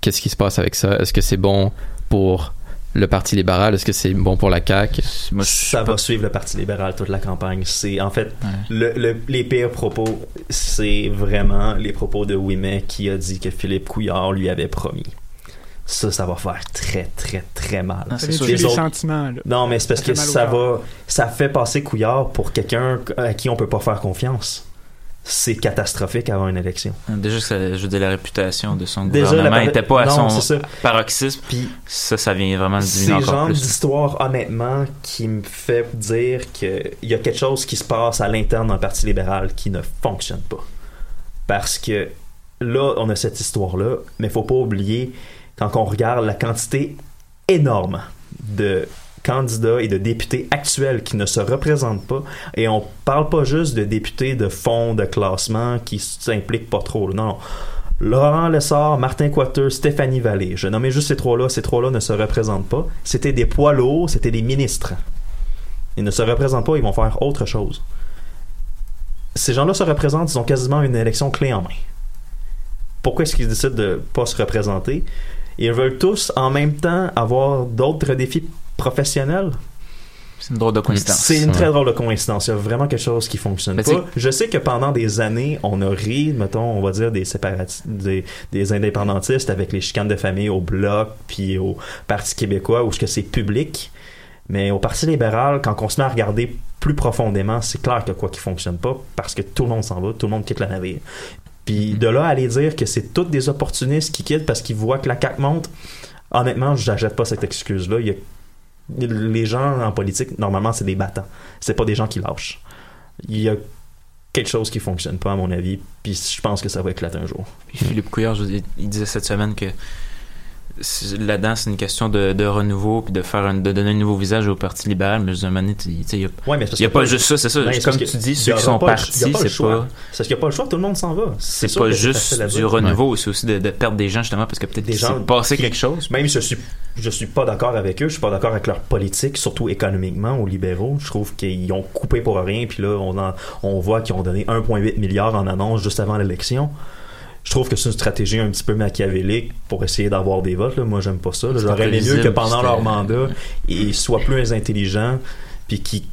Qu'est-ce qui se passe avec ça? Est-ce que c'est bon pour le Parti libéral? Est-ce que c'est bon pour la CAQ ça va suivre le Parti libéral toute la campagne. C'est en fait le, le- les pires propos, c'est vraiment les propos de Ouimet qui a dit que Philippe Couillard lui avait promis. Ça, ça va faire très, très, très mal. Vient tuer Les les autres- sentiments. Là. Non, mais c'est parce Ça que ça va, ça fait passer Couillard pour quelqu'un à qui on peut pas faire confiance. C'est catastrophique avant une élection. Déjà, que ça, je veux dire, la réputation de son Déjà, gouvernement n'était pas à non, son paroxysme. Puis ça, ça vient vraiment le C'est genre d'histoire, honnêtement, qui me fait dire qu'il y a quelque chose qui se passe à l'interne dans le Parti libéral qui ne fonctionne pas. Parce que là, on a cette histoire-là, mais faut pas oublier, quand on regarde la quantité énorme de candidats et de députés actuels qui ne se représentent pas, et on parle pas juste de députés de fond de classement qui s'impliquent pas trop. Non. Laurent Lessard, Martin Coiteux, Stéphanie Vallée. Je nommais juste ces trois-là. Ces trois-là ne se représentent pas. C'était des poids lourds, c'était des ministres. Ils ne se représentent pas, ils vont faire autre chose. Ces gens-là se représentent, ils ont quasiment une élection clé en main. Pourquoi est-ce qu'ils décident de pas se représenter? Ils veulent tous en même temps avoir d'autres défis professionnels. C'est une drôle de coïncidence. C'est une très drôle de coïncidence. Il y a vraiment quelque chose qui fonctionne Mais pas. Je sais que pendant des années, on a ri, mettons, on va dire, des séparatistes, des, des indépendantistes avec les chicanes de famille au Bloc, puis au Parti québécois, où ce que c'est public. Mais au Parti libéral, quand on se met à regarder plus profondément, c'est clair qu'il y a quoi qui fonctionne pas, parce que tout le monde s'en va, tout le monde quitte la navire. Puis de là à aller dire que c'est toutes des opportunistes qui quittent parce qu'ils voient que la CAQ monte, honnêtement, j'achète pas cette excuse-là. Il y a- les gens en politique, normalement, c'est des battants. C'est pas des gens qui lâchent. Il y a quelque chose qui fonctionne pas, à mon avis, puis je pense que ça va éclater un jour. Philippe Couillard, il disait cette semaine que là-dedans, c'est une question de, de renouveau puis de faire un- de donner un nouveau visage au Parti libéral. Mais je sais, il y a, Ouais, mais y a pas pas- juste ça, c'est ça. Non, c'est Comme tu dis, ceux qui sont pas partis, c'est pas. C'est parce qu'il n'y a pas le choix, tout le monde s'en va. C'est pas juste du renouveau, c'est aussi de, de perdre des gens justement parce que peut-être Des gens passé quelque chose. Même je suis je suis pas d'accord avec eux, je suis pas d'accord avec leur politique, surtout économiquement aux libéraux. Je trouve qu'ils ont coupé pour rien, puis là on en- on voit qu'ils ont donné 1,8 milliard en annonce juste avant l'élection. Je trouve que c'est une stratégie un petit peu machiavélique pour essayer d'avoir des votes. là. Moi, j'aime pas ça. J'aurais aimé mieux que pendant leur mandat, ils soient plus intelligents, puis qu'ils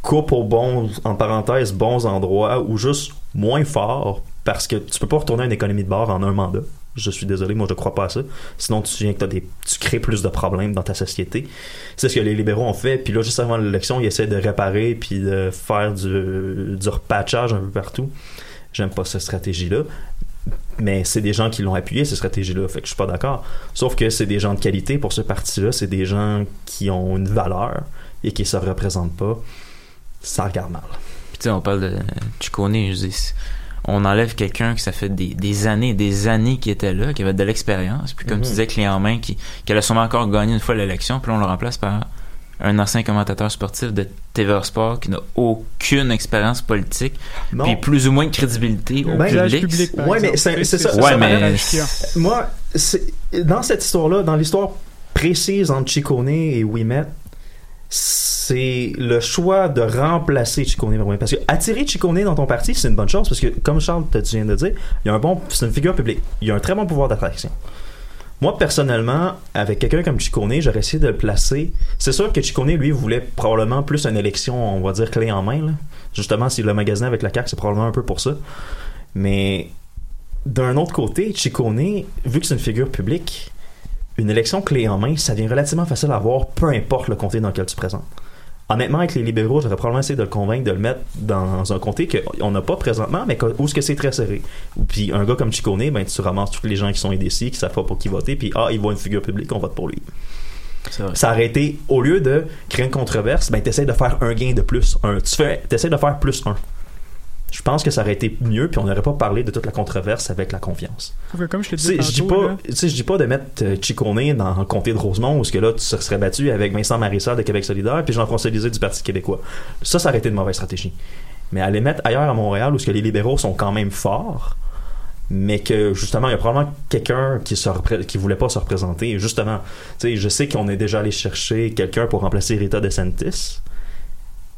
coupent aux bons, en parenthèse, bons endroits, ou juste moins fort, parce que tu peux pas retourner une économie de bord en un mandat. Je suis désolé, moi je crois pas à ça. Sinon, tu viens que des, tu crées plus de problèmes dans ta société. C'est ce que les libéraux ont fait. Puis là, juste avant l'élection, ils essaient de réparer puis de faire du, du repatchage un peu partout. J'aime pas cette stratégie-là. Mais c'est des gens qui l'ont appuyé, cette stratégie-là. Fait que je suis pas d'accord. Sauf que c'est des gens de qualité pour ce parti-là. C'est des gens qui ont une valeur et qui se représentent pas. Ça regarde mal. Puis tu sais, on parle de Chicone, je dis, on enlève quelqu'un qui ça fait des, des années, des années qui était là, qui avait de l'expérience, puis comme Mhm. tu disais, clé en main, qui, qui allait sûrement encore gagner une fois l'élection, puis là, on le remplace par un ancien commentateur sportif de TVA Sport qui n'a aucune expérience politique, Non. puis plus ou moins de crédibilité au Ben, public. ouais, mais c'est c'est ça. Ouais, ça, mais-. Moi, c'est- dans cette histoire-là, dans l'histoire précise entre Chicone et Wimet, c'est le choix de remplacer Chicone par Ouimet. Parce que attirer Chicone dans ton parti, c'est une bonne chose parce que, comme Charles tu viens de dire, il y a un bon, c'est une figure publique. Il y a un très bon pouvoir d'attraction. Moi, personnellement, avec quelqu'un comme Chicone, j'aurais essayé de le placer. C'est sûr que Chicone, lui, voulait probablement plus une élection, on va dire, clé en main. Justement, s'il le magasin avec la CAQ, c'est probablement un peu pour ça. Mais d'un autre côté, Chicone, vu que c'est une figure publique, une élection clé en main, ça devient relativement facile à avoir, peu importe le comté dans lequel tu te présentes. Honnêtement, avec les libéraux, j'aurais probablement essayé de le convaincre de le mettre dans un comté qu'on n'a pas présentement, mais où est-ce que c'est très serré. Puis un gars comme Chicone, ben, tu ramasses tous les gens qui sont indécis, qui savent pas pour qui voter, puis ah, il voit une figure publique, on vote pour lui. Ça aurait été, au lieu de créer une controverse, ben, t'essaies de faire un gain de plus. Un, tu fais, t'essaies de faire plus un. Je pense que ça aurait été mieux, puis on n'aurait pas parlé de toute la controverse avec la confiance. Comme je te je dis tantôt, pas, je dis pas de mettre euh, Chicone dans le comté de Rosemont où ce que là tu se serais battu avec Vincent Marissal de Québec solidaire puis Jean-François Lisée du Parti québécois. Ça, ça aurait été une mauvaise stratégie. Mais à les mettre ailleurs à Montréal où ce que les libéraux sont quand même forts, mais que justement il y a probablement quelqu'un qui se qui voulait pas se représenter. Justement, tu sais, je sais qu'on est déjà allé chercher quelqu'un pour remplacer Rita DeSantis.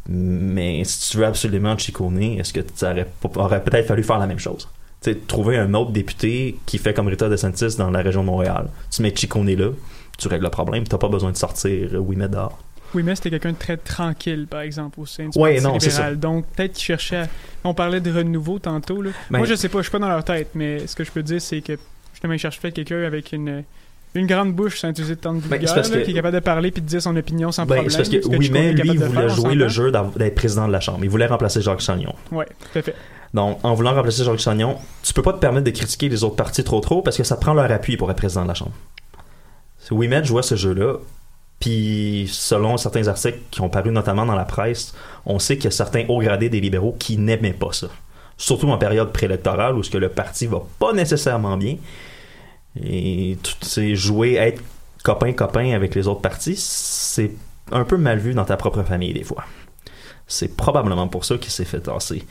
Mais si tu veux absolument Chicone, est-ce que tu aurais, pas- aurait peut-être fallu faire la même chose? Tu sais, trouver un autre député qui fait comme Rita DeSantis dans la région de Montréal. Tu mets Chicone là, tu règles le problème, t'as pas besoin de sortir euh, oui mais dehors. Oui, mais c'était quelqu'un de très tranquille, par exemple, au sein du Ouais, Parti non, c'est libéral. ça. Donc, peut-être qu'il cherchait à... On parlait de renouveau tantôt, là. Ben- Moi, je sais pas, je suis pas dans leur tête, mais ce que je peux dire, c'est que, justement, ils cherchent peut-être quelqu'un avec une... Une grande bouche, sans utiliser de temps de Ben, parce là, que- qui est capable de parler puis de dire son opinion sans Ben, problème. parce que oui mais lui, il voulait jouer le jeu d'être président de la Chambre. Il voulait remplacer Jacques Chagnon. Ouais, tout à fait. Donc, en voulant remplacer Jacques Chagnon, tu peux pas te permettre de critiquer les autres partis trop trop parce que ça prend leur appui pour être président de la Chambre. Ouimet jouait ce jeu-là, puis selon certains articles qui ont paru notamment dans la presse, on sait qu'il y a certains hauts gradés des libéraux qui n'aimaient pas ça. Surtout en période préélectorale où ce que le parti va pas nécessairement bien. Et tout c'est jouer, être copain-copain avec les autres partis, c'est un peu mal vu dans ta propre famille des fois. C'est probablement pour ça qu'il s'est fait tasser.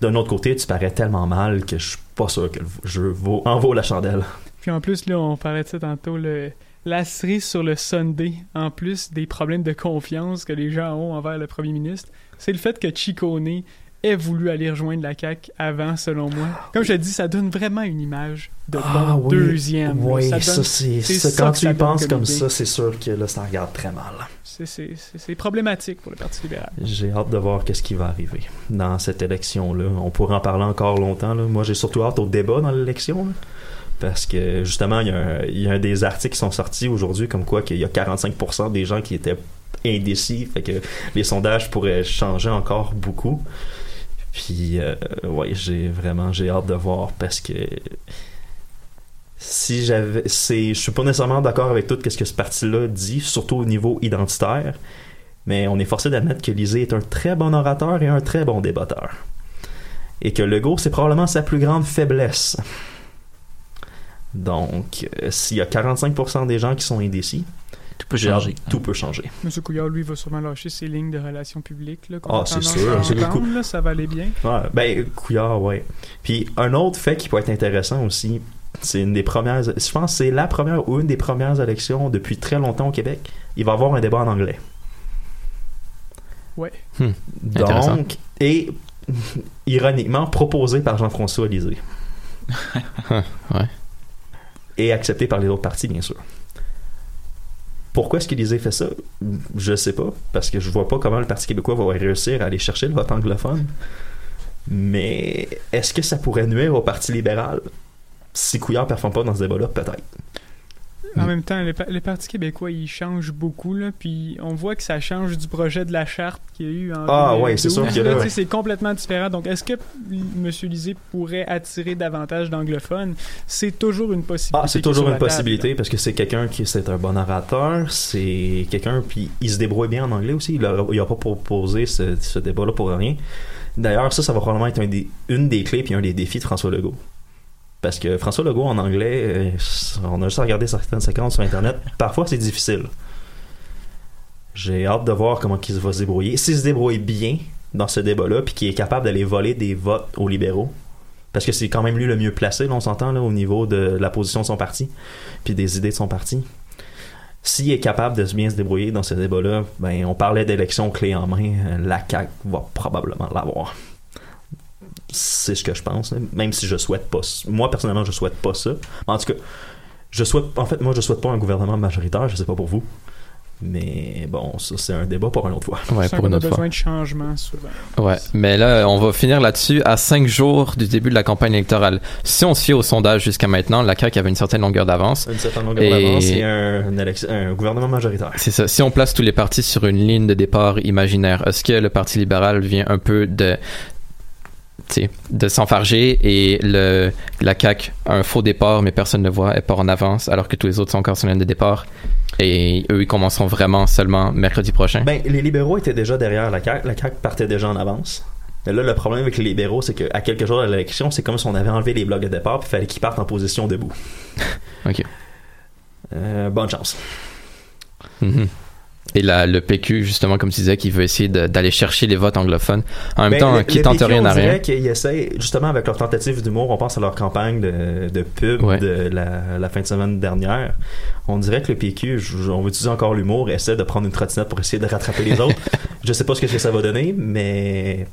D'un autre côté, tu parais tellement mal que je suis pas sûr que le jeu en vaut la chandelle. Puis en plus, là, on parlait de ça tantôt, le... la cerise sur le Sunday, en plus des problèmes de confiance que les gens ont envers le premier ministre, c'est le fait que Chicone ait voulu aller rejoindre la CAQ avant, selon moi. Comme je te dis, ça donne vraiment une image de Ah bon oui. deuxième. Oui, ça, c'est quand tu y penses comme idée. ça, c'est sûr que là, ça regarde très mal. C'est- C'est c'est- c'est problématique pour le Parti libéral. J'ai hâte de voir qu'est-ce qui va arriver dans cette élection-là. On pourrait en parler encore longtemps. là. Moi, j'ai surtout hâte au débat dans l'élection. Parce que justement, il y, a un, il y a un des articles qui sont sortis aujourd'hui comme quoi qu'il y a 45% des gens qui étaient indécis. Fait que les sondages pourraient changer encore beaucoup. Puis, euh, ouais, j'ai vraiment, j'ai hâte de voir parce que si j'avais, c'est, je suis pas nécessairement d'accord avec tout ce que ce parti-là dit, surtout au niveau identitaire, mais on est forcé d'admettre que Lisée est un très bon orateur et un très bon débatteur. Et que Legault, c'est probablement sa plus grande faiblesse. Donc, euh, s'il y a 45% des gens qui sont indécis, tout peut changer. Tout peut changer. Monsieur Couillard, lui, va sûrement lâcher ses lignes de relations publiques. Là, Ah, c'est sûr, c'est coup. là, ça va aller bien. Ouais, ben, Couillard, ouais. Puis un autre fait qui peut être intéressant aussi, c'est une des premières, je pense que c'est la première ou une des premières élections depuis très longtemps au Québec. Il va y avoir un débat en anglais. Ouais. Intéressant. Donc, et ironiquement, proposé par Jean-François Lisée. ouais. Et accepté par les autres partis, bien sûr. Pourquoi est-ce que Lisée fait ça? Je sais pas, parce que je vois pas comment le Parti québécois va réussir à aller chercher le vote anglophone. Mais est-ce que ça pourrait nuire au Parti libéral? Si Couillard ne performe pas dans ce débat-là, peut-être. En même temps, le, pa- le Parti québécois, il change beaucoup, là, puis on voit que ça change du projet de la charte qu'il y a eu en Ah, ouais, c'est 2012, sûr que là, ouais. C'est complètement différent. Donc, est-ce que M. Lisée pourrait attirer davantage d'anglophones? C'est toujours une possibilité. Ah, c'est toujours une table, possibilité parce que c'est quelqu'un qui c'est un bon orateur, c'est quelqu'un puis il se débrouille bien en anglais aussi. Il a, il a pas proposé ce, ce débat-là pour rien. D'ailleurs, ça, ça va probablement être un des- une des clés puis un des défis de François Legault. Parce que François Legault en anglais, euh, on a juste à regarder certaines séquences sur Internet. Parfois, c'est difficile. J'ai hâte de voir comment il va se débrouiller. S'il se débrouille bien dans ce débat-là, puis qu'il est capable d'aller voler des votes aux libéraux, parce que c'est quand même lui le mieux placé, on s'entend, au niveau de la position de son parti, puis des idées de son parti. S'il est capable de bien se débrouiller dans ce débat-là, ben, on parlait d'élection clé en main, euh, la CAQ va probablement l'avoir. C'est ce que je pense, même si je souhaite pas. Moi, personnellement, je souhaite pas ça. En tout cas, je souhaite, en fait, moi, je souhaite pas un gouvernement majoritaire, je sais pas pour vous. Mais bon, ça, c'est un débat pour une autre fois. Ouais, pour on une a autre besoin fois. de changement souvent. Ouais, mais là, on va finir là-dessus à cinq jours du début de la campagne électorale. Si on se fie au sondage jusqu'à maintenant, la CAQ avait une certaine longueur d'avance. Une certaine longueur Et- d'avance et un, gouvernement majoritaire. C'est ça. Si on place tous les partis sur une ligne de départ imaginaire, est-ce que le Parti libéral vient un peu de de s'enfarger et le, la CAQ a un faux départ, mais personne ne le voit, elle part en avance, alors que tous les autres sont encore sur la ligne de départ. Et eux, ils commenceront vraiment seulement mercredi prochain. Ben, les libéraux étaient déjà derrière la CAQ. La CAQ partait déjà en avance. Mais là, le problème avec les libéraux, c'est qu'à quelques jours de l'élection, c'est comme si on avait enlevé les blocs de départ puis il fallait qu'ils partent en position debout. OK. Euh, bonne chance. Mhm. Et la, le PQ, justement, comme tu disais, qui veut essayer d'aller chercher les votes anglophones. En même Ben, temps, le- qui le tente PQ, rien on à rien. dirait qu'ils essaient, justement, avec leur tentative d'humour, on pense à leur campagne de, de pub Ouais. de la, la fin de semaine dernière. On dirait que le PQ, on va utiliser encore l'humour, essaie de prendre une trottinette pour essayer de rattraper les autres. je sais pas ce que ça va donner, mais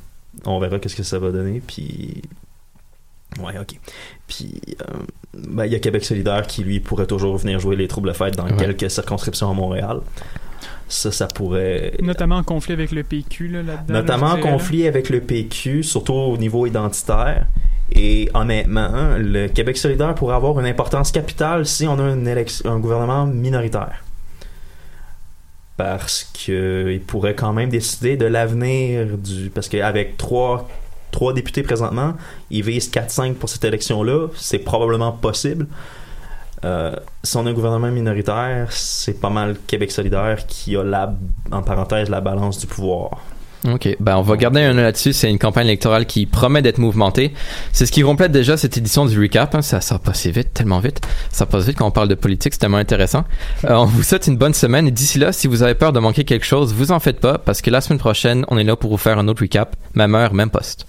on verra qu'est-ce que ça va donner. Puis Ouais, ok. Puis, euh, ben, il y a Québec solidaire qui, lui, pourrait toujours venir jouer les troubles fêtes dans Ouais. quelques circonscriptions à Montréal. Ça, ça pourrait... Notamment en conflit avec le PQ, là, là-dedans. Notamment là, en là. conflit avec le PQ, surtout au niveau identitaire. Et honnêtement, le Québec solidaire pourrait avoir une importance capitale si on a une un gouvernement minoritaire. Parce que il pourrait quand même décider de l'avenir du... Parce qu'avec trois, trois députés présentement, ils visent 4-5 pour cette élection-là. C'est probablement possible. Euh, si on a un gouvernement minoritaire, c'est pas mal Québec solidaire qui a la, en parenthèse, la balance du pouvoir. OK. Ben, on va garder un œil là-dessus. C'est une campagne électorale qui promet d'être mouvementée. C'est ce qui complète déjà cette édition du recap. hein. Ça, ça passe vite, tellement vite. Ça passe vite quand on parle de politique. C'est tellement intéressant. Euh, on vous souhaite une bonne semaine. Et d'ici là, si vous avez peur de manquer quelque chose, vous en faites pas parce que la semaine prochaine, on est là pour vous faire un autre recap. Même heure, même poste.